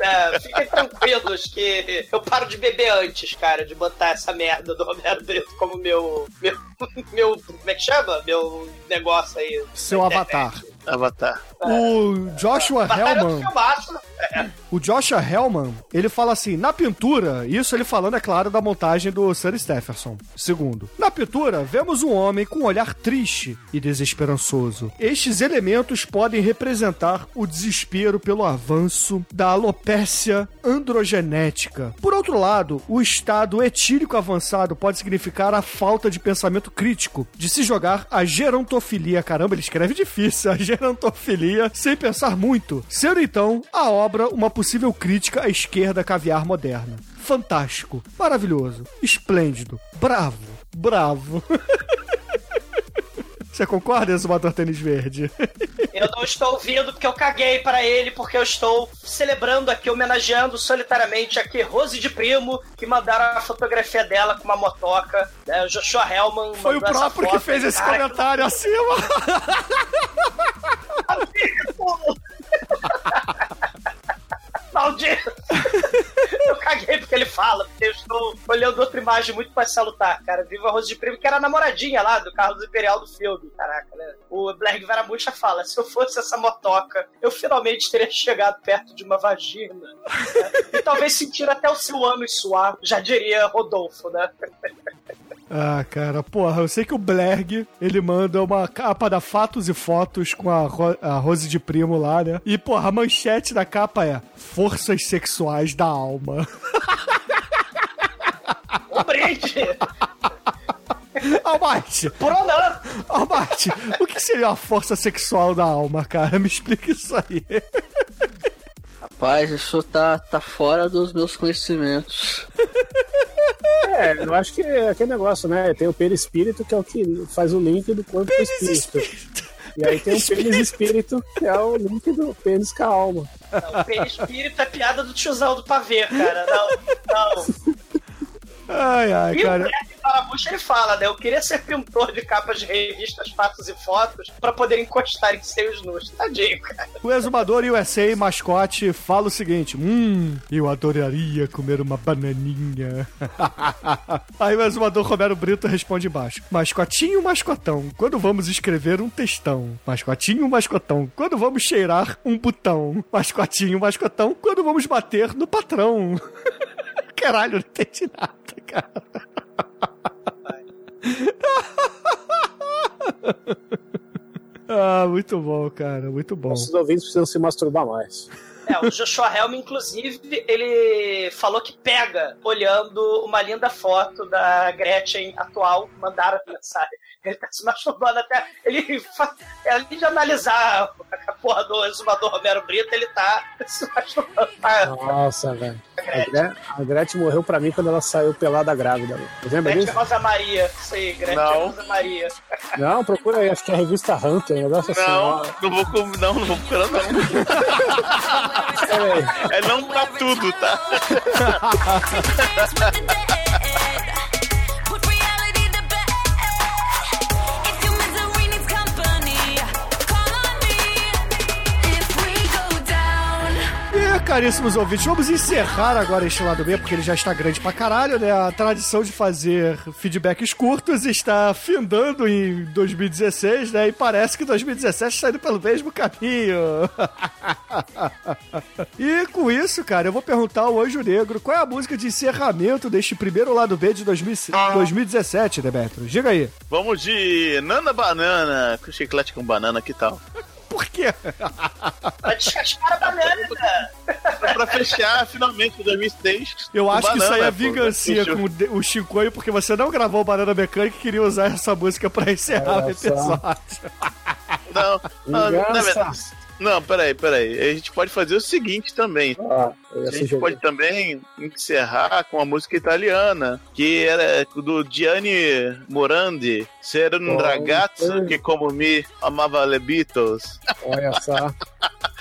É, fiquem tranquilos que eu paro de beber antes, cara, de botar essa merda do Romero Brito como meu. meu. meu. como é que chama? Meu negócio aí. Seu avatar. Avatar. O Joshua do Hellman, o Joshua Hellman, ele fala assim, na pintura, isso ele falando, é claro, da montagem do Sir Stephenson. Segundo, na pintura, vemos um homem com um olhar triste e desesperançoso. Estes elementos podem representar o desespero pelo avanço da alopécia androgenética. Por outro lado, o estado etílico avançado pode significar a falta de pensamento crítico, de se jogar a gerontofilia. Caramba, ele escreve difícil, a gerontofilia, sem pensar muito. Sendo então a obra uma possível crítica à esquerda caviar moderna. Fantástico, maravilhoso, esplêndido, bravo, bravo. Você concorda, Exumador Tênis Verde? Eu não estou ouvindo porque eu caguei para ele, porque eu estou celebrando aqui, homenageando solitariamente aqui Rose de Primo, que mandaram a fotografia dela com uma motoca. Né? O Joshua Hellman Foi o próprio que foto. fez esse Cara, comentário acima. Maldito! Eu caguei porque ele fala, porque eu estou olhando outra imagem muito mais salutar, cara. Viva Rose de Primo, que era a namoradinha lá do Carlos Imperial do filme. Caraca, né? O Blair Varabucha fala: se eu fosse essa motoca, eu finalmente teria chegado perto de uma vagina. né? E talvez sentir até o seu ânus suar, já diria Rodolfo, né? Ah, cara, porra, eu sei que o Blerg, ele manda uma capa da Fatos e Fotos com a, Ro a Rose de Primo lá, né? E, porra, a manchete da capa é Forças Sexuais da Alma. Um brinde! Albate! Pronto! Albate, o que seria a força sexual da alma, cara? Me explica isso aí. Rapaz, isso tá, tá fora dos meus conhecimentos. É, eu acho que é aquele negócio, né? Tem o perispírito, que é o que faz o link do corpo com o espírito. E aí tem o pênis espírito, que é o link do pênis com a alma. Não, o perispírito é piada do tiozão do pavê, cara. Não, não. Ai, ai, cara. Parabucha ele fala, né? Eu queria ser pintor de capas de revistas, fatos e fotos pra poder encostar em seios nus. Tadinho, cara. O exumador USA mascote fala o seguinte: Hum, eu adoraria comer uma bananinha. Aí o exumador Romero Brito responde embaixo: Mascotinho, mascotão, quando vamos escrever um textão? Mascotinho, mascotão, quando vamos cheirar um botão? Mascotinho, mascotão, quando vamos bater no patrão? Caralho, não entendi nada, cara. Ah, muito bom, cara, muito bom. Nossos ouvintes precisam se masturbar mais. É, o Joshua Helm, inclusive, ele falou que pega olhando uma linda foto da Gretchen atual, mandaram a mensagem. Ele tá se masturbando até. Ele, fa- além de analisar a porra do exumador Romero Brito, ele tá se masturbando. Nossa, velho. A, Gre- a Gretchen morreu pra mim quando ela saiu pelada grávida. velho. Lembra Gretchen disso? Rosa Maria. Isso aí, Gretchen Não. Rosa Maria. Não, procura aí, acho que é a revista Hunter, um negócio assim. Não, não vou não, não vou procurar não. É não pra tudo, tá? caríssimos ouvintes, vamos encerrar agora este lado B, porque ele já está grande pra caralho, né? A tradição de fazer feedbacks curtos está findando em 2016, né? E parece que 2017 está indo pelo mesmo caminho. e com isso, cara, eu vou perguntar ao Anjo Negro qual é a música de encerramento deste primeiro lado B de 2000 2017, Demetrio? Diga aí. Vamos de Nana Banana, com chiclete com banana, que tal? Por quê? Vai descascar a banana. É pra fechar finalmente 2006. Eu acho que isso aí é banana, pô. vingancinha Fechou. com o o Chicoio, porque você não gravou Banana Mecânica e queria usar essa música pra encerrar o episódio. Não, não, Vingança. na verdade. Não, peraí, peraí. A gente pode fazer o seguinte também. Ia A gente sugerir. pode também encerrar com a música italiana, que era do Gianni Morandi, Ser um Oh, ragazzo que como me amava le Beatles. Olha só.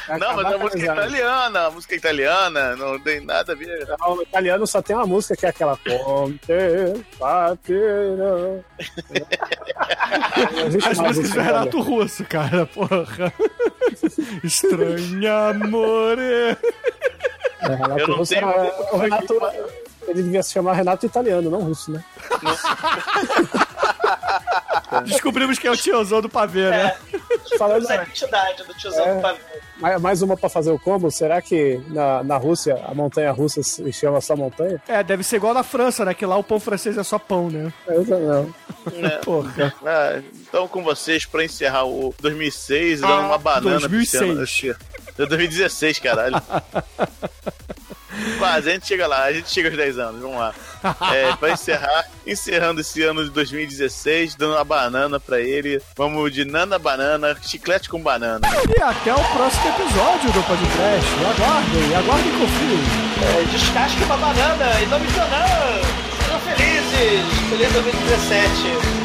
Não, mas a música italiana, a música italiana, não tem nada a ver. Não, O italiano só tem uma música que é aquela Conte Patino. As músicas do Renato Russo, cara, porra. Estranha amore. É, Renato Eu não Russo tenho- era- o Renato, ele devia se chamar Renato Italiano, não russo, né? Descobrimos que é o tiozão do pavê, né? Falando, Essa identidade do tiozão É. do pavê. mais, uma pra fazer o combo, será que na, na Rússia a montanha russa se chama só montanha? É, deve ser igual na França, né? Que lá o pão francês é só pão, né? Eu não. né? Porra. Ah, então, com vocês, pra encerrar o 2006, dando uma banana pro 2006. Luciano. Acho que- 2016, caralho. Quase, a gente chega lá, a gente chega aos 10 anos, vamos lá. É, pra encerrar, encerrando esse ano de 2016, dando uma banana pra ele. Vamos de Nana Banana, chiclete com banana. E até o próximo episódio do podcast. Aguardem, aguardem e confiem. É, descasque uma banana e não me não. Sejam felizes. Feliz 2017.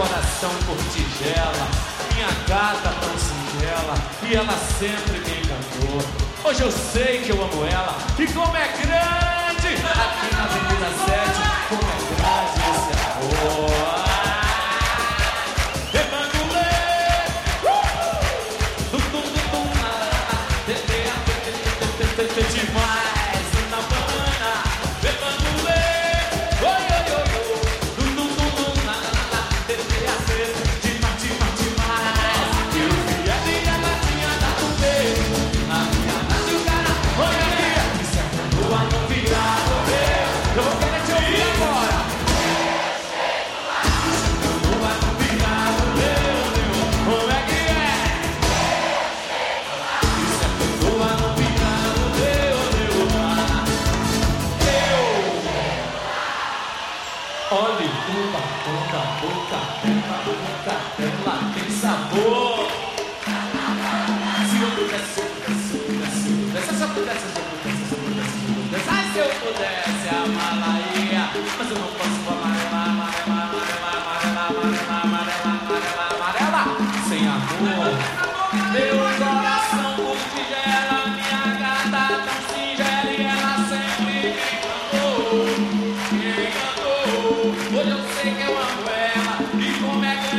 Coração por tigela, minha gata tão singela, e ela sempre me encantou. Hoje eu sei que eu amo ela, e como é grande, aqui na Avenida 7, pudesse amá-la-ia, mas eu não posso amarela, amarela, amarela, amarela, amarela, amarela, amarela, sem amor. Meu coração por tigela, minha gata tão singela e ela sempre me encantou, me encantou. Hoje eu sei que eu amo ela, e como é grande,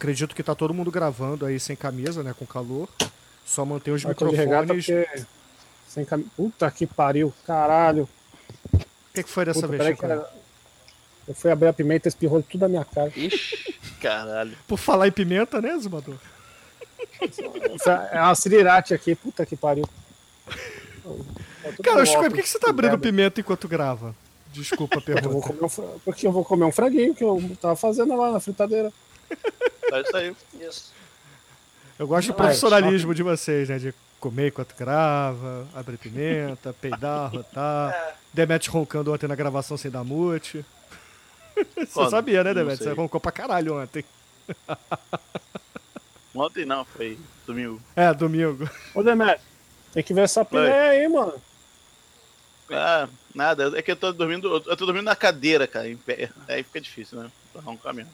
acredito que tá todo mundo gravando aí sem camisa, né? Com calor. Só mantém os regata microfones. porque... Sem cam... Puta que pariu, caralho. O que, que foi dessa Puta, vez, Chico? era- Eu fui abrir a pimenta e espirrou tudo na minha cara. Ixi, caralho. Por falar em pimenta, né, Zumador? É uma cirirate aqui, puta que pariu. Cara, Chico, por que, que você tá abrindo pimenta enquanto grava? Desculpa a Porque eu, vou pergunta. comer um, porque eu vou comer um franguinho que eu tava fazendo lá na fritadeira. É isso aí. Isso. Eu gosto do Ah, profissionalismo de vocês, né? De comer enquanto grava, abrir pimenta, peidar, rotar. Demet roncando ontem na gravação sem dar mute. Você sabia, né, Demet? Você roncou pra caralho ontem. Ontem não, foi domingo. É, domingo. Ô, Demet, tem que ver essa piné aí, mano. Ah, nada, é que eu tô dormindo, eu tô dormindo na cadeira, cara, em pé. Aí fica difícil, né? Pra arrancar mesmo.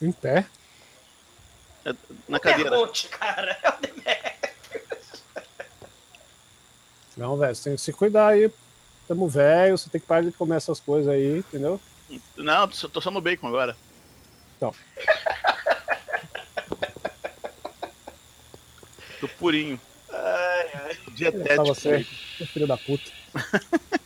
Em pé? É, Na cadeira. Pergunte, cara. É o Demetrio. Não, velho, você tem que se cuidar aí. Tamo velho, você tem que parar de comer essas coisas aí, entendeu? Não, tô tô só no bacon agora. Então. Tô purinho. Ai, ai. Dietético. você, filho da puta.